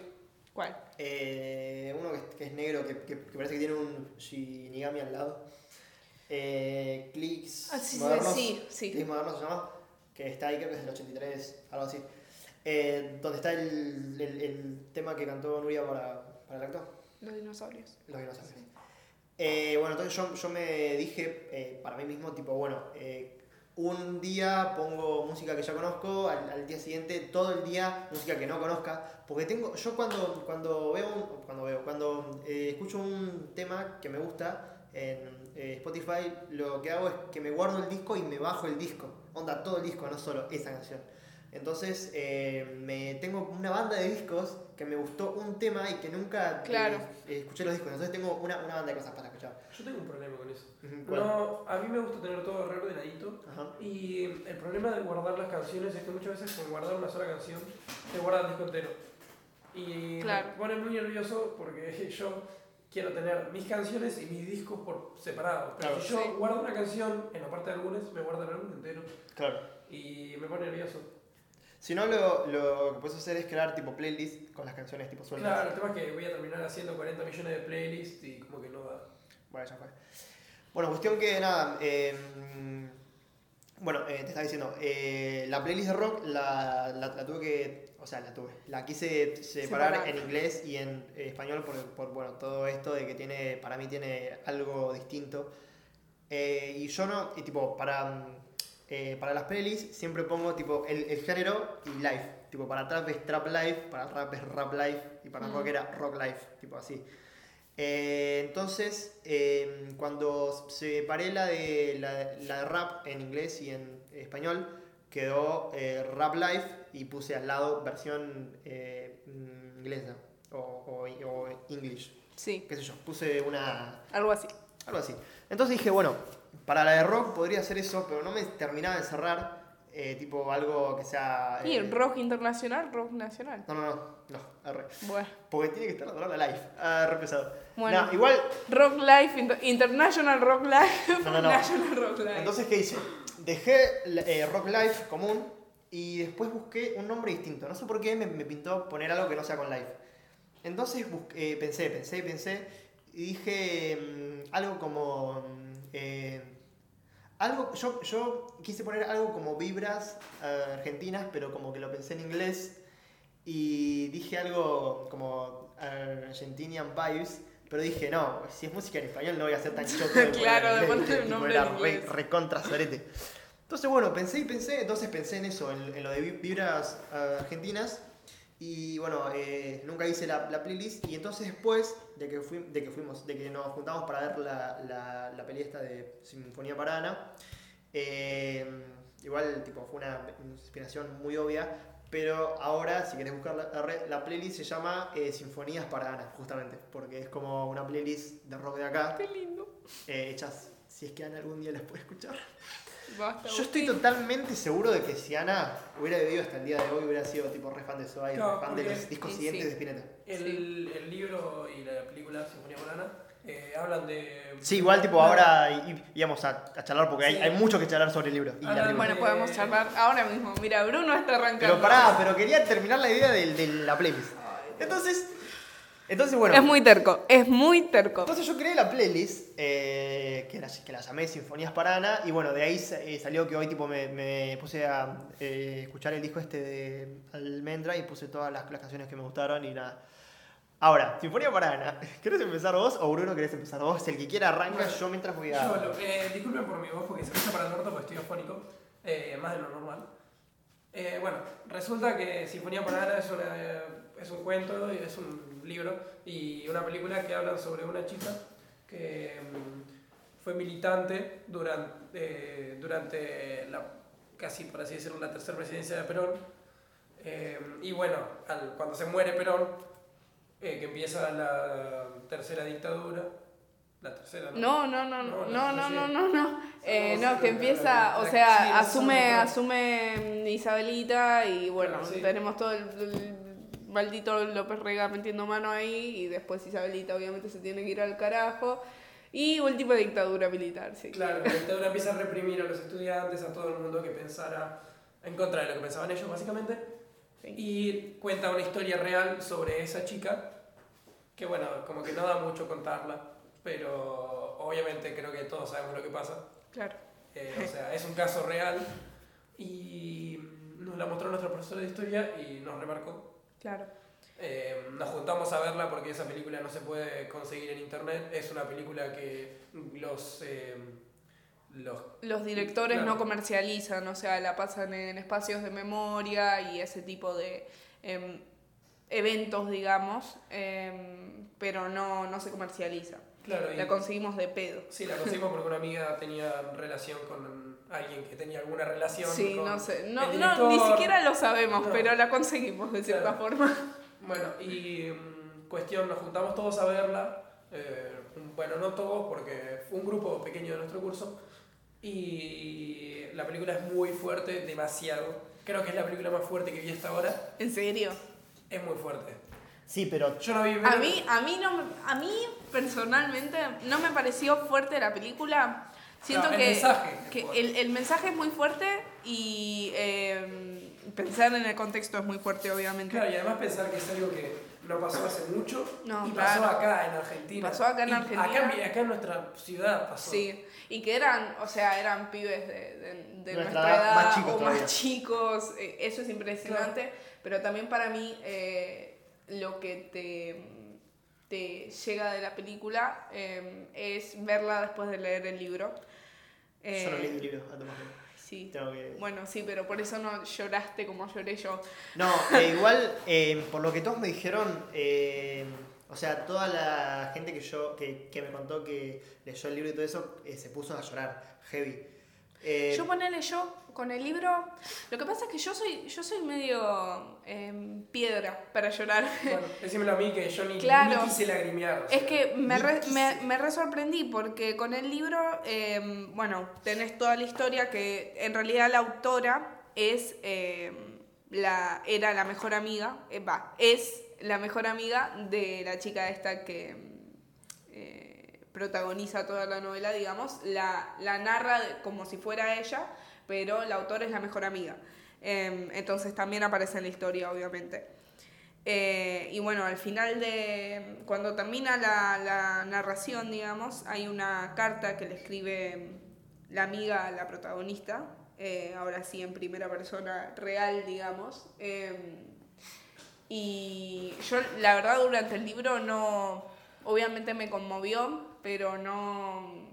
¿Cuál? Eh, uno que, es- que es negro, que, que- que parece que tiene un Shinigami al lado. Eh, Clicks Ah, sí, Modernos. sí, sí. Clicks Modernos se llama. Que está ahí, creo que es del 83, algo así. Eh, donde está el, el- el tema que cantó Nuria para, para el actor. Los dinosaurios. Los dinosaurios. Eh, bueno, entonces yo, yo me dije eh, para mí mismo, tipo, bueno, eh, un día pongo música que ya conozco, al, al día siguiente todo el día música que no conozca, porque tengo, yo cuando, cuando veo, cuando veo, cuando escucho un tema que me gusta en Spotify, lo que hago es que me guardo el disco y me bajo el disco, onda todo el disco, no solo esa canción. Entonces eh, me tengo una banda de discos que me gustó un tema y que nunca eh, Claro. eh, escuché los discos. Entonces tengo una, una banda de cosas para escuchar. Yo tengo un problema con eso. ¿cuál? No, a mí me gusta tener todo re ordenadito. Ajá. Y el problema de guardar las canciones es que muchas veces con guardar una sola canción te guarda el disco entero. Y Claro. me pone muy nervioso porque yo quiero tener mis canciones y mis discos por separado. Pero Claro. si yo Sí. guardo una canción en la parte de álbumes, me guarda el álbum entero. Claro. Y me pone nervioso. Si no, lo, lo que puedes hacer es crear tipo playlist con las canciones tipo sueltas. Claro, el tema es que voy a terminar haciendo 40 millones de playlists y como que no da. Bueno, ya fue. Bueno, cuestión que nada. eh, bueno, eh, te estaba diciendo, eh, la playlist de rock la, la, la tuve que. O sea, la tuve. La quise separar en inglés y en español por, por, bueno, todo esto de que tiene. Para mí tiene algo distinto. Eh, y yo no. Y tipo, para. Eh, para las playlists siempre pongo tipo el, el género y live. Tipo, para trap es trap live, para rap es rap live y para Mm. rock era rock live. Tipo así. Eh, entonces, eh, cuando separé la de, la, la de rap en inglés y en español, quedó eh, Rap Live y puse al lado versión inglesa o, o, o English, Sí, qué sé yo, puse una, algo así. algo así. Entonces dije, bueno, para la de rock podría hacer eso, pero no me terminaba de cerrar, eh, tipo algo que sea... Y eh, rock internacional, rock nacional. no, no, no, no, arre. Bueno, Porque tiene que estar la palabra live. Ah, re pesado. Bueno. No, igual Rock Life, Inter- International Rock Life, No, no, no. National Rock Life. Entonces, ¿qué hice? Dejé eh, Rock Life común y después busqué un nombre distinto. No sé por qué me, me pintó poner algo que no sea con Life. Entonces busqué- eh, pensé, pensé, pensé y dije mm, algo como... eh, algo, yo, yo quise poner algo como vibras eh, argentinas, pero como que lo pensé en inglés y dije algo como eh, Argentinian Vibes, pero dije, no, si es música en español no voy a hacer tan poner Claro, de era re, recontra sorete. Entonces, bueno, pensé y pensé, entonces pensé en eso, en, en lo de vi- vibras eh, argentinas. Y bueno, eh, nunca hice la, la playlist. Y entonces después de que, fui- de que fuimos, de que nos juntamos para ver la, la, la peli esta de Sinfonía Parana, eh, igual tipo fue una inspiración muy obvia. Pero ahora, si querés buscar la, la red- la playlist, se llama eh, Sinfonías para Ana, justamente. Porque es como una playlist de rock de acá, Qué lindo. eh, hechas, si es que Ana algún día las puede escuchar. Basta, Yo estoy totalmente seguro de que si Ana hubiera vivido hasta el día de hoy, hubiera sido tipo re fan de Soda y Claro, re fan de porque- los discos siguientes sí. de Spinetta. El, el libro y la película Sinfonía Morana eh, hablan de. Sí, igual tipo ahora y- y- íbamos a, a charlar porque hay, Sí. hay mucho que charlar sobre el libro. y la película. Bueno, podemos charlar ahora mismo. Mira, Bruno está arrancando. Pero pará, pero quería terminar la idea del- de, la playlist. Entonces, entonces bueno. Es muy terco, es muy terco. Entonces yo creé la playlist, eh, que, la, que la llamé Sinfonías para Ana, y bueno, de ahí eh, salió que hoy tipo me, me puse a eh, escuchar el disco este de Almendra y puse todas las, las canciones que me gustaron y nada. Ahora, Sinfonía para Ana, ¿querés empezar vos o Bruno querés empezar vos? El que quiera arranca, Bueno, yo mientras voy a... Yo eh, disculpen por mi voz porque se me echa para el orto porque estoy afónico, eh, más de lo normal. Eh, bueno, resulta que Sinfonía para Ana es, una- es un cuento, y es un libro y una película que hablan sobre una chica que mm, fue militante durante, durante la, casi por así decirlo, la tercera presidencia de Perón. Eh, y bueno, al- cuando se muere Perón, eh, que empieza la tercera dictadura, la tercera, No, no, no, No, no, no, no, no, no, no. Eh, No, no, que empieza, o sea, asume, asume Isabelita y bueno, tenemos todo el maldito López Rega metiendo mano ahí y después Isabelita obviamente se tiene que ir al carajo y última dictadura militar, sí. Claro, la dictadura empieza a reprimir a los estudiantes, a todo el mundo que pensara en contra de lo que pensaban ellos, básicamente. Sí. Y cuenta una historia real sobre esa chica, que bueno, como que no da mucho contarla, pero obviamente creo que todos sabemos lo que pasa. Claro. Eh, o sea, es un caso real y nos la mostró nuestro profesor de historia y nos remarcó. Claro. Eh, nos juntamos a verla porque esa película no se puede conseguir en internet. Es una película que los, eh, los Los directores Claro. no comercializan, o sea, la pasan en espacios de memoria y ese tipo de em, eventos, digamos, em, pero no, no se comercializa. Claro, y- La conseguimos de pedo. sí, la conseguimos porque una amiga tenía relación con alguien que tenía alguna relación. Sí, con no sé. el No, no, ni siquiera lo sabemos, No. pero la conseguimos de cierta Claro. forma. Bueno, y mm, cuestión, nos juntamos todos a verla. eh, bueno, no todos, porque fue un grupo pequeño de nuestro curso. Y la película es muy fuerte, demasiado. Creo que es la película más fuerte que vi hasta ahora. En serio. Es muy fuerte. Sí, pero Yo no vi. A mí, a mí no, a mí personalmente no me pareció fuerte la película. Siento el que, mensaje es que el, el mensaje es muy fuerte y eh, pensar en el contexto es muy fuerte, obviamente. Claro, y además pensar que es algo que no pasó hace mucho No, y pasó claro. acá en Argentina. Pasó acá en Argentina. Acá, en- acá en nuestra ciudad pasó. Sí, y que eran, o sea, eran pibes de, de- de Nuestra nuestra, edad, más chicos o todavía. más chicos, eh, eso es impresionante, pero también para mí eh, lo que te, te llega de la película eh, es verla después de leer el libro. Eh, yo no leí el libro, a tomar Sí. Tengo que... Bueno, sí, pero por eso no lloraste como lloré yo. No, eh, igual, eh, por lo que todos me dijeron, eh, o sea, toda la gente que yo que, que me contó que leyó el libro y todo eso, eh, se puso a llorar, heavy. Eh, Yo ponele yo con el libro. Lo que pasa es que yo soy, yo soy medio em, piedra para llorar. Bueno, decímelo a mí que yo ni, Claro. ni quise lagrimear. o Es que me, re, me, me re sorprendí porque con el libro, em, bueno, tenés toda la historia que en realidad la autora es em, la, era la mejor amiga, va, es la mejor amiga de la chica esta que protagoniza toda la novela, digamos, la, la narra como si fuera ella, pero la autora es la mejor amiga. Em, entonces también aparece en la historia, obviamente. Eh, y bueno, al final de. Cuando termina la, la narración, digamos, hay una carta que le escribe la amiga a la protagonista, eh, ahora sí en primera persona real, digamos. Eh, y yo, la verdad, durante el libro no. Obviamente me conmovió, pero no.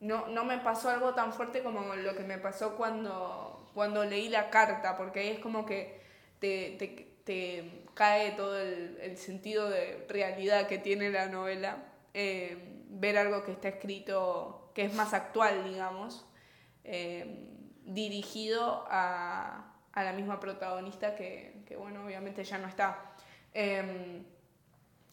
No, no me pasó algo tan fuerte como lo que me pasó cuando, cuando leí la carta, porque ahí es como que te, te, cae todo el, el sentido de realidad que tiene la novela. eh, ver algo que está escrito, que es más actual, digamos, eh, dirigido a, a la misma protagonista que, que, bueno, obviamente ya no está. Em,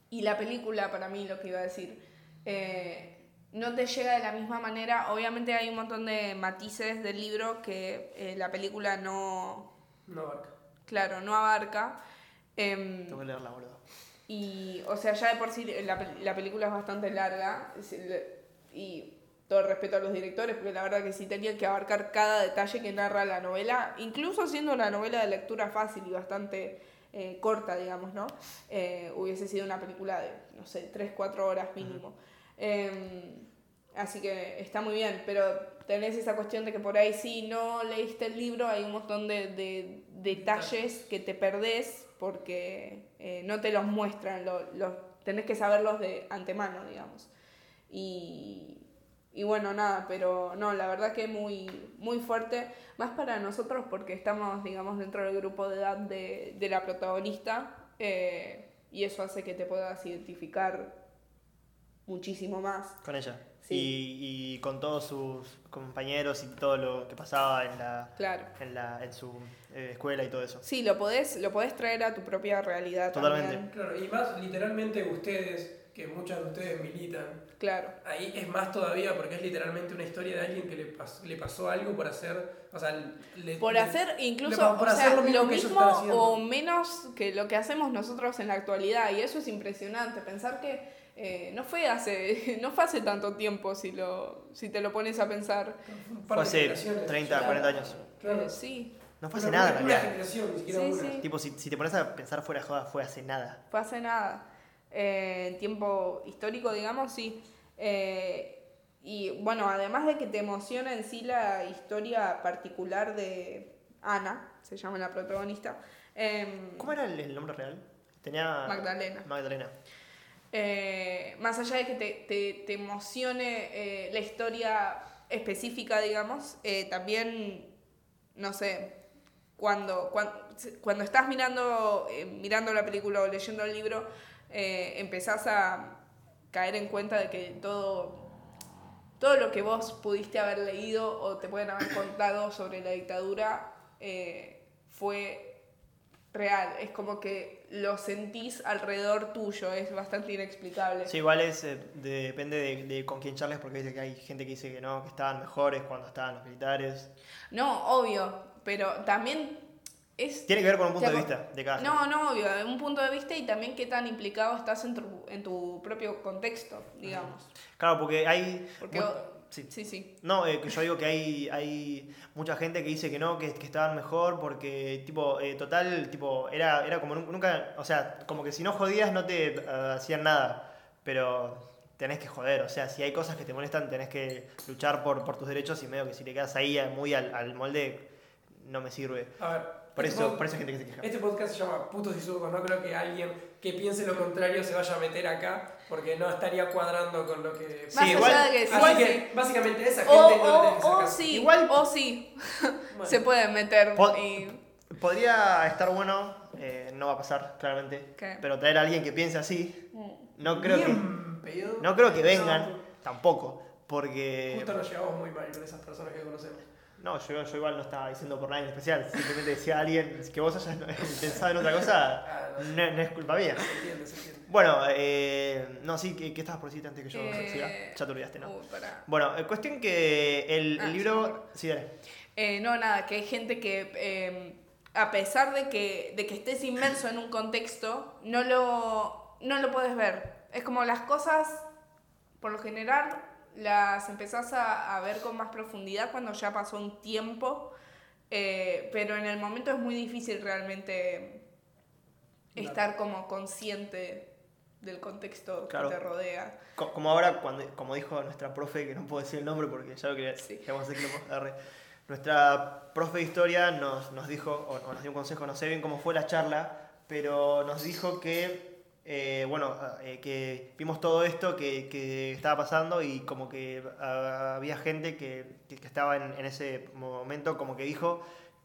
y la película, para mí, lo que iba a decir, eh, no te llega de la misma manera. Obviamente hay un montón de matices del libro que eh, la película no... No abarca. Claro, no abarca. Em, Tengo que leerla, boludo. y, o sea, ya de por sí la, la película es bastante larga. es el- Y todo el respeto a los directores, porque la verdad que sí tenían que abarcar cada detalle que narra la novela, incluso siendo una novela de lectura fácil y bastante eh, corta, digamos, ¿no? Eh, hubiese sido una película de, no sé, 3, 4 horas mínimo. Em, así que está muy bien, pero tenés esa cuestión de que por ahí si no leíste el libro hay un montón de, de detalles que te perdés porque eh, no te los muestran, lo- los, tenés que saberlos de antemano, digamos. Y, y bueno, nada, pero no, la verdad que muy, muy fuerte, más para nosotros porque estamos, digamos, dentro del grupo de edad de, de la protagonista eh, y eso hace que te puedas identificar muchísimo más. Con ella. Sí. Y, y con todos sus compañeros y todo lo que pasaba en la, Claro. en la en su eh, escuela y todo eso. Sí, lo podés, lo podés traer a tu propia realidad Totalmente. también. Claro, y más literalmente ustedes, que muchas de ustedes militan, Claro. ahí es más todavía porque es literalmente una historia de alguien que le, pas- le pasó algo por hacer, o sea, le- Por hacer incluso le- por o hacer sea, lo mismo o menos que lo que hacemos nosotros en la actualidad. Y eso es impresionante. Pensar que eh, no fue hace no fue hace tanto tiempo si lo si te lo pones a pensar. Fue hace generaciones. 30, Claro. 40 años. Claro. Eh, sí, No fue Una- hace nada en una, realidad. generación, ni siquiera Sí, una. sí. Tipo, si, si te pones a pensar fuera de joda, fue hace nada. fue hace nada. Eh, en tiempo histórico, digamos, sí. Eh, y bueno, además de que te emociona en sí la historia particular de Ana, se llama la protagonista. em, ¿Cómo era el, el nombre real? Tenía. Magdalena. Magdalena. Eh, más allá de que te, te, te emocione la historia específica, digamos, también, no sé, cuando, cuando, cuando estás mirando, mirando la película o leyendo el libro, eh, empezás a caer en cuenta de que todo, todo lo que vos pudiste haber leído o te pueden haber contado sobre la dictadura eh, fue real. Es como que lo sentís alrededor tuyo, es bastante inexplicable. Sí, igual es, eh, de- depende de, de con quién charles, porque dice que hay gente que dice que no, que estaban mejores cuando estaban los militares. No, obvio, pero también es... Tiene que ver con un punto de vista de cada No, gente. no, obvio, un punto de vista y también qué tan implicado estás en tu, en tu propio contexto, digamos. Claro, porque hay. Porque... sí. sí, sí. No, eh, que yo digo que hay, hay mucha gente que dice que no, que, que estaban mejor porque, tipo, eh, total, tipo, era, era como nun- nunca, o sea, como que si no jodías no te eh, hacían nada, pero tenés que joder, o sea, si hay cosas que te molestan tenés que luchar por, por tus derechos y medio que si te quedas ahí muy al, al molde, no me sirve. A ver, Por este eso, por eso hay gente que se queja. Este podcast se llama Putos y Sucos. No creo que alguien que piense lo contrario se vaya a meter acá porque no estaría cuadrando con lo que. Sí, Más igual- allá de que Así igual que, sí. básicamente, esa O, gente no o, o sacar. sí, Igual- o sí, Bueno, se pueden meter y... Podría estar bueno, eh, no va a pasar, claramente, ¿Qué? pero traer a alguien que piense así, no creo que, pedo. no creo que vengan, No, tampoco, porque... Justo nos llevamos muy mal con esas personas que conocemos. No, yo, yo igual no estaba diciendo por nadie en especial. Simplemente decía a alguien que vos hayas pensado en otra cosa, no. no, es culpa mía. Se entiende, se entiende. Bueno, eh, no, sí, ¿qué, qué estabas por decir antes que yo Eh, siga? Ya te olvidaste, ¿no? uy, pará. Bueno, eh, cuestión que el, Ah, sí, libro... acuerdo. Sí, dale. Eh, no, nada, que hay gente que, eh, a pesar de que, de que estés inmerso en un contexto, no lo, no lo puedes ver. Es como las cosas, por lo general, las empezás a, a ver con más profundidad cuando ya pasó un tiempo, eh, pero en el momento es muy difícil realmente estar como consciente del contexto Claro. que te rodea. Co- Como ahora, cuando, como dijo nuestra profe, que no puedo decir el nombre porque ya lo quería Sí. que lo. Nuestra profe de historia nos, nos dijo, o, o nos dio un consejo, no sé bien cómo fue la charla, pero nos dijo que, eh, bueno, eh, que vimos todo esto que, estaba pasando y como que ah, había gente que- que estaba en, en ese momento, como que dijo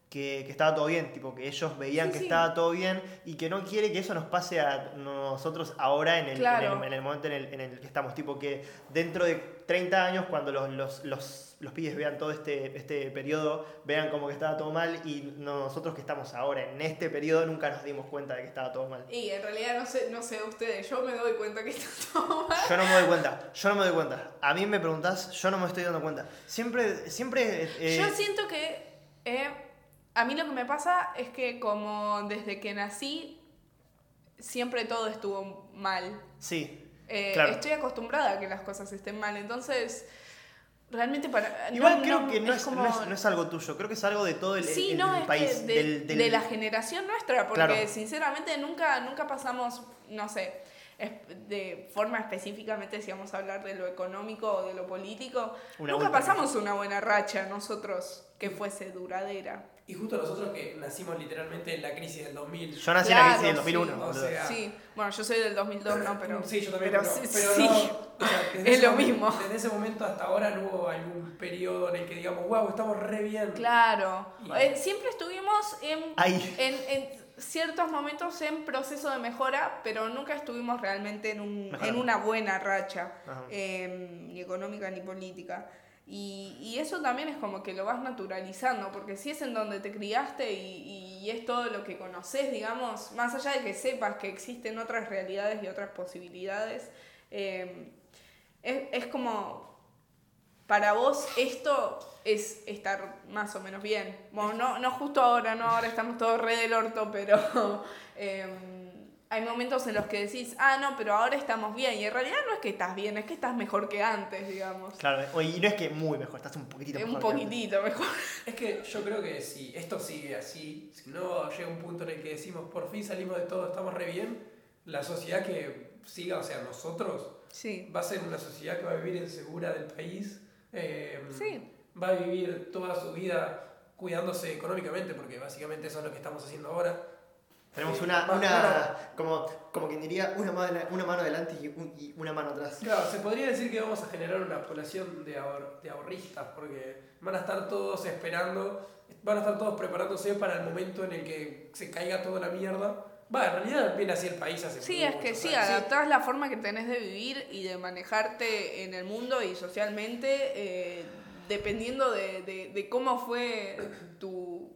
que, que estaba todo bien, tipo que ellos veían Sí, que sí. estaba todo bien y que no quiere que eso nos pase a nosotros ahora en el, Claro. en el, en el momento en el, en el que estamos. Tipo que dentro de 30 años, cuando los, los, los, los pibes vean todo este, este periodo, vean como que estaba todo mal y nosotros que estamos ahora en este periodo nunca nos dimos cuenta de que estaba todo mal. Y en realidad no sé, no sé ustedes, yo me doy cuenta que está todo mal. Yo no me doy cuenta, yo no me doy cuenta. A mí me preguntás, yo no me estoy dando cuenta. Siempre, siempre... eh, Yo siento que eh, a mí lo que me pasa es que como desde que nací siempre todo estuvo mal. Sí, Eh, Claro. Estoy acostumbrada a que las cosas estén mal, entonces realmente para... Igual no- creo no, que no es, como- no, es, no es algo tuyo, creo que es algo de todo el, Sí, el- el país. de, del, del- de la generación nuestra, porque Claro. sinceramente nunca, nunca pasamos, no sé, de forma específicamente si vamos a hablar de lo económico o de lo político, Una nunca pasamos una buena racha nosotros que fuese duradera. Y justo nosotros que nacimos literalmente en la crisis del 2000. Yo nací en la crisis del Claro, 2001. sí, o sea, Sí, bueno, yo soy del 2002, no, pero... sí, yo también, pero pero, sí, pero sí. no, o sea, desde Es ese lo momento- mismo. Desde ese momento hasta ahora no hubo algún periodo en el que digamos, wow, estamos re bien. Claro. Y- Eh, siempre estuvimos en, en, en ciertos momentos en proceso de mejora, pero nunca estuvimos realmente en, un, en una buena racha, eh, ni económica ni política. Y, y eso también es como que lo vas naturalizando, porque si es en donde te criaste y, y es todo lo que conoces, digamos, más allá de que sepas que existen otras realidades y otras posibilidades, eh, es, es como para vos esto es estar más o menos bien. Bueno, no, no justo ahora, no, ahora estamos todos re del orto, pero em, hay momentos en los que decís, ah, no, pero ahora estamos bien. Y en realidad no es que estás bien, es que estás mejor que antes, digamos. Claro, y no es que muy mejor, estás un poquitito Es mejor. un que antes. poquitito mejor. Es que yo creo que si esto sigue así, si no llega un punto en el que decimos por fin salimos de todo, estamos re bien, la sociedad que siga, o sea, nosotros, Sí. va a ser una sociedad que va a vivir insegura del país, eh, Sí. va a vivir toda su vida cuidándose económicamente, porque básicamente eso es lo que estamos haciendo ahora. Tenemos una, más una claro. como, como quien diría, una mano, una mano adelante y, un- y una mano atrás. Claro, se podría decir que vamos a generar una población de, ahor- de ahorristas, porque van a estar todos esperando, van a estar todos preparándose para el momento en el que se caiga toda la mierda. Va, en realidad viene así el país hace Sí, es que sí, años. adaptás la forma que tenés de vivir y de manejarte en el mundo y socialmente eh, dependiendo de, de- de cómo fue tu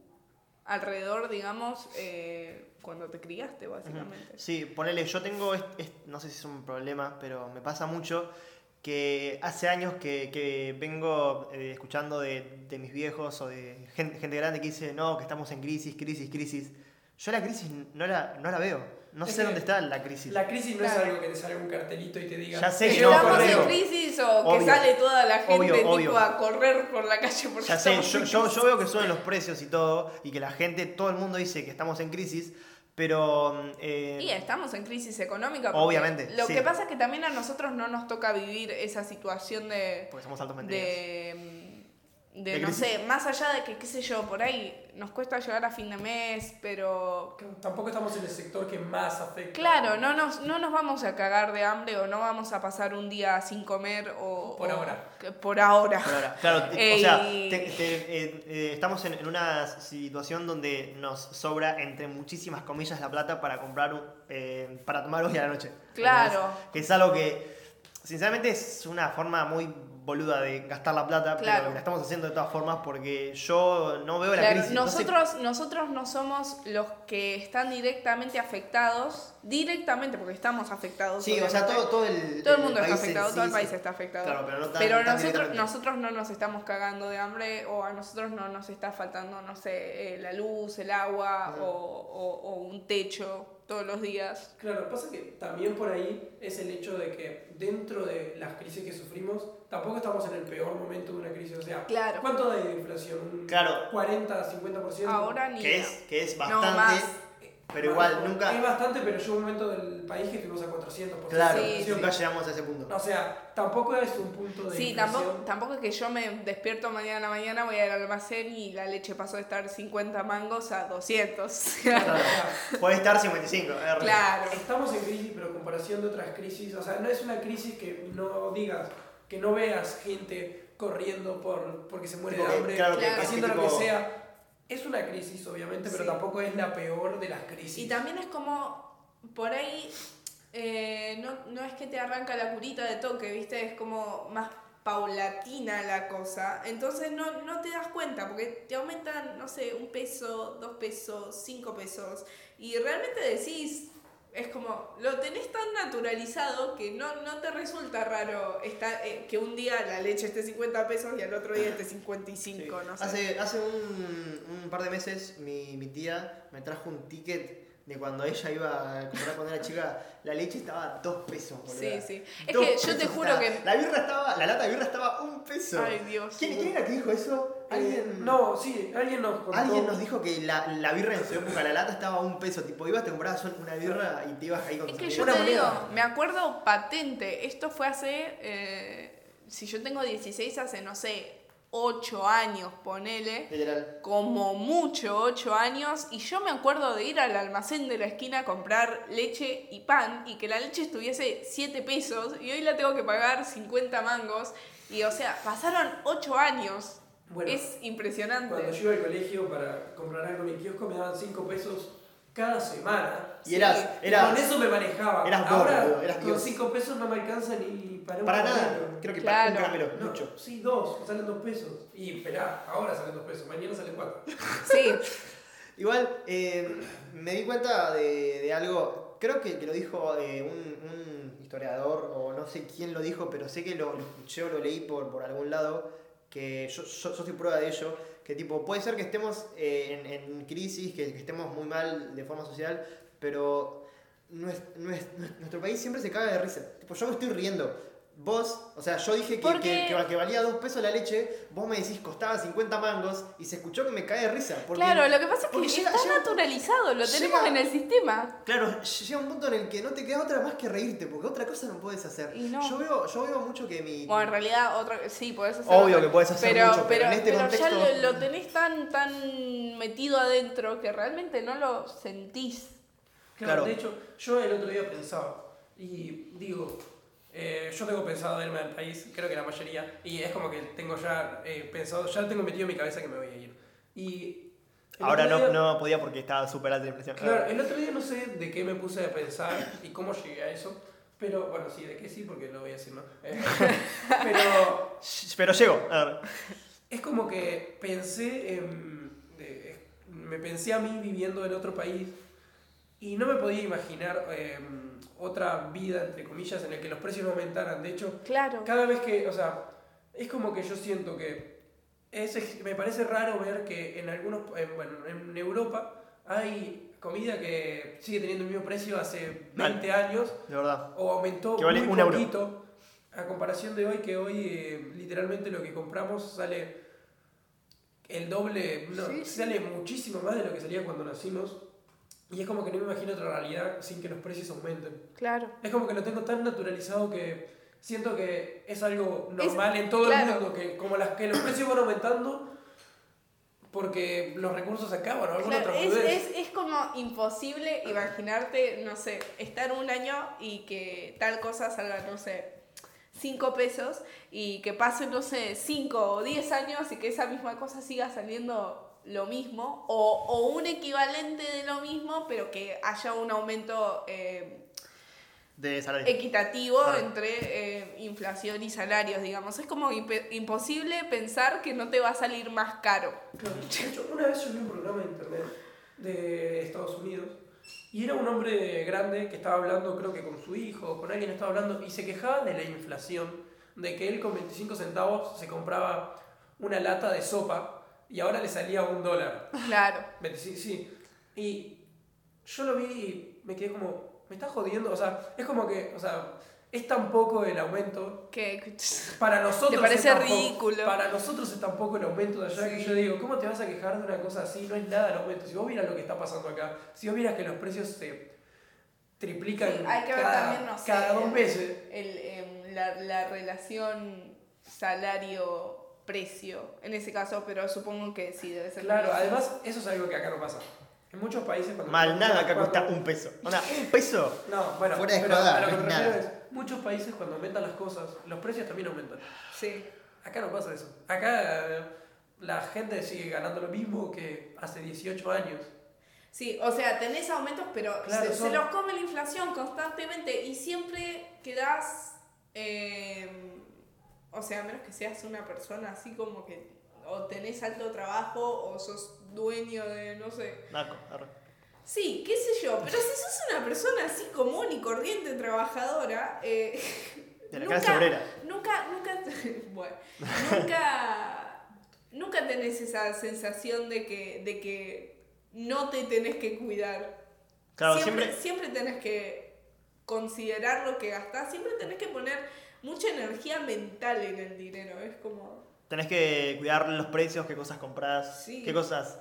alrededor, digamos, eh, cuando te criaste, básicamente. Sí, ponele, yo tengo, no sé si es un problema, pero me pasa mucho que hace años que, que vengo eh, escuchando de, de mis viejos o de gente, gente grande que dice, no, que estamos en crisis, crisis, crisis. Yo la crisis no la, no la veo, no Es sé dónde está la crisis. La crisis no es Claro. algo que te salga un cartelito y te diga. Ya sé que "Eh, no, ¿Estamos por en crisis o que Obvio. sale toda la gente Obvio, tipo obvio. a correr por la calle porque Ya sé, estamos yo, yo, crisis? yo veo que suben los precios y todo, y que la gente, todo el mundo dice que estamos en crisis, pero... mm, eh, Y estamos en crisis económica. Obviamente, Lo sí. que pasa es que también a nosotros no nos toca vivir esa situación de, porque somos altos mentiras. de, de, De no sé, más allá de que, qué sé yo, por ahí nos cuesta llegar a fin de mes, pero Tampoco estamos en el sector que más afecta. claro, no nos, no nos vamos a cagar de hambre o no vamos a pasar un día sin comer o... Por o- ahora. que- Por ahora. Pero ahora, claro, o sea, te- te- eh, eh, estamos en, en una situación donde nos sobra, entre muchísimas comillas, la plata para comprar, eh, para tomar hoy a la noche. Claro. Que es algo que, sinceramente, es una forma muy boluda de gastar la plata, Claro. pero la estamos haciendo de todas formas porque yo no veo la Claro, crisis. no sé- nosotros, nosotros no somos los que están directamente afectados, directamente porque estamos afectados. sí, o sea, todo, todo el, Todo el mundo está afectado, sí, todo el sí. país está afectado. Claro, pero no tan- Pero tan nosotros, nosotros no nos estamos cagando de hambre o a nosotros no nos está faltando, no sé, eh, la luz, el agua o, o- o un techo todos los días. Claro, pasa que también por ahí es el hecho de que dentro de las crisis que sufrimos, tampoco estamos en el peor momento de una crisis. O sea, Claro. ¿cuánto hay de inflación? ¿Un Claro. 40, 50%? Ahora ni Que es, que es No, bastante, más. Pero igual, nunca, Es bastante, pero llegó un momento del país que estuvimos a 400%. claro, Sí, nunca sí. llegamos a ese punto. O sea, tampoco es un punto de Sí, tampoco, tampoco es que yo me despierto mañana a la mañana, voy al almacén y la leche pasó de estar 50 mangos a 200. Claro. Puede estar 55, es claro. Estamos en crisis, pero en comparación de otras crisis, o sea, no es una crisis que no digas, que no veas gente corriendo por, porque se muere Tipo de hambre, claro, que- Claro. que haciendo tipo- lo que sea. Es una crisis, obviamente, pero Sí. tampoco es la peor de las crisis. Y también es como, por ahí, eh, no, no es que te arranca la curita de toque, ¿viste? Es como más paulatina la cosa. Entonces no, no te das cuenta, porque te aumentan, no sé, un peso, dos pesos, cinco pesos. Y realmente decís, es como, lo tenés tan naturalizado que no, no te resulta raro esta- eh, que un día la leche esté 50 pesos y al otro día esté 55, Sí. no sé. Hace, hace un, un par de meses mi, mi tía me trajo un ticket de cuando ella iba a comprar cuando era chica, la leche estaba a dos pesos, boludo. Sí, sí. Es Dos que yo te juro estaba. que... La birra estaba, la lata de birra estaba a un peso. Ay, Dios. ¿Quién, quién era que dijo eso? Eh, Alguien... no, sí, alguien nos contó. Alguien nos dijo que la, la birra en su época, la lata estaba a un peso. Tipo, ibas, te comprabas una birra y te ibas ahí con Es tu que yo te moneda. digo, me acuerdo patente, esto fue hace, eh, si yo tengo 16, hace, no sé, 8 años, ponele, Literal. como mucho 8 años, y yo me acuerdo de ir al almacén de la esquina a comprar leche y pan, y que la leche estuviese 7 pesos, y hoy la tengo que pagar 50 mangos, y o sea, pasaron 8 años, Bueno, es impresionante. Cuando yo iba al colegio para comprar algo en mi kiosco me daban 5 pesos cada semana. Y eras, Sí. Y eras con eso me manejaba. eras Ahora, boludo, eras con Dios. 5 pesos no me alcanza ni para un para nada. Creo que Claro. para un caramelo, No, mucho. Sí, dos, salen 2 pesos. Y esperá, ahora salen 2 pesos, mañana salen 4. Sí, Igual, eh, me di cuenta de, de algo, creo que, que lo dijo eh, un, un historiador, o no sé quién lo dijo, pero sé que lo, lo escuché o lo leí por, por algún lado, que yo, yo, yo soy prueba de ello, que tipo, puede ser que estemos eh, en, en crisis, que, que estemos muy mal de forma social, pero nues- nues- nuestro país siempre se caga de risa. Tipo, yo me estoy riendo. Vos, o sea, yo dije que, Porque- que, que- que valía dos pesos la leche, vos me decís costaba 50 mangos y se escuchó que me cae de risa. Porque, claro, lo que pasa es que llega- está llega- naturalizado, lo tenemos llega- en el sistema. Claro, llega un punto en el que no te queda otra más que reírte, porque otra cosa no puedes hacer. Y no. Yo, veo, yo veo mucho que mi... Bueno, en realidad, otra, sí, podés hacer. Obvio otra- que podés hacer pero, mucho, pero en este pero contexto- ya lo, lo tenés tan, tan metido adentro que realmente no lo sentís. Claro, Claro. de hecho, yo el otro día pensaba, y digo, eh, yo tengo pensado irme al país, creo que la mayoría, y es como que tengo ya eh, pensado, ya tengo metido en mi cabeza que me voy a ir. Y Ahora no, día- no podía porque estaba súper alta la impresión. Claro, el otro día no sé de qué me puse a pensar y cómo llegué a eso, pero bueno, sí, de qué sí, porque lo voy a decir, ¿no? Eh, pero Pero llego. A ver. es como que pensé en. de- me pensé a mí viviendo en otro país y no me podía imaginar eh, otra vida, entre comillas, en la que los precios no aumentaran. De hecho, Claro. cada vez que. O sea, es como que yo siento que. Es, me parece raro ver que en algunos. en- bueno, en Europa hay comida que sigue teniendo el mismo precio hace Mal. 20 años De verdad. o aumentó Que vale muy un euro. poquito a comparación de hoy que hoy eh, literalmente lo que compramos sale el doble, no, Sí, sí. sale muchísimo más de lo que salía cuando nacimos y es como que no me imagino otra realidad sin que los precios aumenten. Claro. Es como que lo tengo tan naturalizado que siento que es algo normal en todo claro. el mundo, que como las que los precios van aumentando porque los recursos se acaban o alguna Claro, otra es, es, es como imposible imaginarte, no sé, estar un año y que tal cosa salga, no sé, 5 pesos y que pasen, no sé, 5 o 10 años y que esa misma cosa siga saliendo lo mismo o, o un equivalente de lo mismo, pero que haya un aumento eh, De salario. equitativo Claro. entre eh, inflación y salarios, digamos. Es como imposible pensar que no te va a salir más caro. Claro. Una vez yo vi un programa de internet de Estados Unidos y era un hombre grande que estaba hablando, creo que con su hijo, con alguien estaba hablando y se quejaba de la inflación, de que él con 25 centavos se compraba una lata de sopa y ahora le salía un dólar. Claro. 25, sí. Y yo lo vi y me quedé como, me está jodiendo, o sea, es como que, o sea, es tan poco el aumento Que, para nosotros ¿Te parece poco- ridículo? para nosotros es tan poco el aumento de allá que Sí. yo digo, ¿cómo te vas a quejar de una cosa así? No es nada el aumento. Si vos vieras lo que está pasando acá, si vos vieras que los precios se triplican Sí, hay que ver cada, también, no sé, cada dos meses. el, em, la, la relación salario-precio en ese caso, pero supongo que sí debe ser. Claro, además eso es algo que acá no pasa. En muchos países cuando... Mal, nada acá cuesta un peso. Onda, un peso. No, bueno, Fuera de pero a lo que no me es refiero nada. es, muchos países cuando aumentan las cosas, los precios también aumentan. Sí. Acá no pasa eso. Acá, eh, la gente sigue ganando lo mismo que hace 18 años. Sí, o sea, tenés aumentos, pero Claro, se, los come la inflación constantemente y siempre quedás, eh, o sea, a menos que seas una persona así como que o tenés alto trabajo o sos dueño de, no sé. Narco, arre. Sí, qué sé yo, pero si sos una persona así común y corriente, trabajadora, eh, De la nunca- clase obrera. Nunca, nunca, bueno, nunca, nunca tenés esa sensación de que, de que no te tenés que cuidar. Claro, siempre, siempre. siempre tenés que considerar lo que gastás, siempre tenés que poner mucha energía mental en el dinero. Es como. Tenés que cuidar los precios, qué cosas compras, Sí. qué cosas.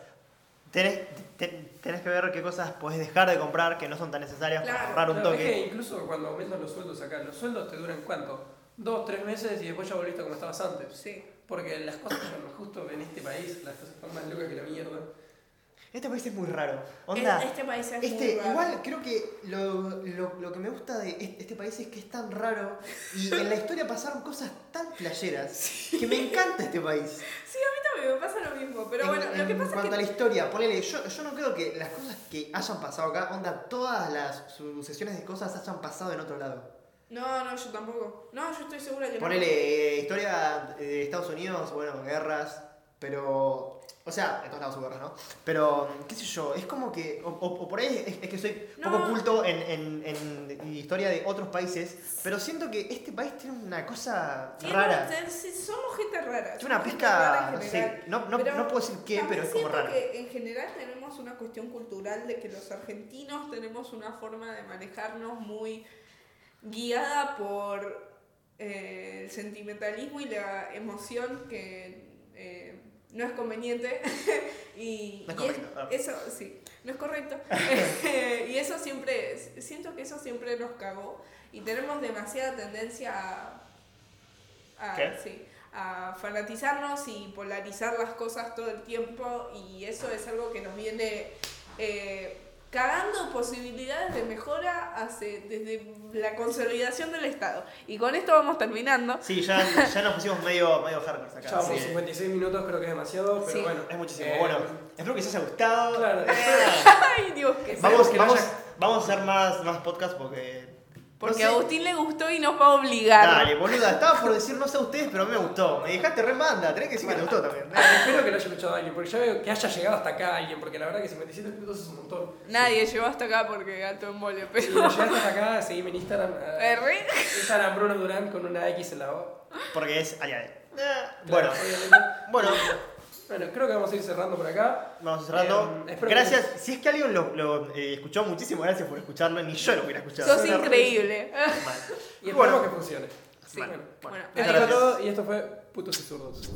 Tenés, te- tenés que ver qué cosas podés dejar de comprar que no son tan necesarias para Claro, ahorrar un Claro, es que toque. incluso cuando aumentan los sueldos acá, los sueldos te duran cuánto? Dos, tres meses y después ya volviste como estabas antes. Sí. Porque las cosas, bueno, justo en este país, las cosas están más locas que la mierda. Este país es muy raro. Onda. Este país es Este, muy raro. igual creo que lo, lo- lo que me gusta de est- este país es que es tan raro y en la historia pasaron cosas tan playeras que me encanta este país. Sí, a mí también me pasa lo mismo. Pero en, bueno, lo que en pasa es cuanto que. a la historia, ponele, yo, yo no creo que las cosas que hayan pasado acá, onda, todas las sucesiones de cosas hayan pasado en otro lado. No, no, yo tampoco. No, yo estoy segura que no. Ponele, eh, historia de Estados Unidos, bueno, guerras, pero... O sea, en todos lados hubo guerras, ¿no? Pero, qué sé yo, es como que... O, o- o por ahí es, es que soy No. poco culto en, en- en historia de otros países, pero siento que este país tiene una cosa rara. somos gente rara. Tiene una rara pizca, no sé, no, no, no puedo decir qué, pero es como raro. que en general tenemos una cuestión cultural de que los argentinos tenemos una forma de manejarnos muy guiada por eh, el sentimentalismo y la emoción que eh, no es conveniente y, No es y es- correcto, ah. eso sí no es correcto y eso siempre siento que eso siempre nos cagó y tenemos demasiada tendencia a, a- ¿Qué? sí, a fanatizarnos y polarizar las cosas todo el tiempo y eso es algo que nos viene eh, cagando posibilidades de mejora hace, desde la consolidación del Estado. Y con esto vamos terminando. Sí, ya, ya nos pusimos medio, medio hardcore acá. Ya vamos sí. 56 minutos, creo que es demasiado, pero Sí. bueno. Es muchísimo. Eh, bueno, espero que les haya gustado. Claro, Ay, Dios, que Vamos, que vamos, haya- vamos a hacer más, más podcasts porque. Porque no a. Agustín le gustó y nos va a obligar. Dale, boluda, estaba por decir no sé a ustedes, pero a mí me gustó. Me dejaste re manda, tenés que decir que te gustó también. Espero que lo haya escuchado alguien, porque ya veo que haya llegado hasta acá alguien, porque la verdad que 57 minutos es un montón. Nadie llegó hasta acá porque alto embole, Si pero... lo llegaste hasta acá, seguime en Instagram. ¿R? Instagram Bruno Durán con una X en la O. Porque es. Eh, Claro, Bueno, obviamente. bueno, Bueno, creo que vamos a ir cerrando por acá. vamos cerrando. Eh, que- gracias. Si es que alguien lo, lo, eh, escuchó, muchísimas gracias por escucharlo. Ni yo lo hubiera escuchado. Sos increíble. Mal. Y esperemos Bueno. que funcione. Sí. Bueno, Bueno, Bueno, esto todo y esto fue Putos y Zurdos.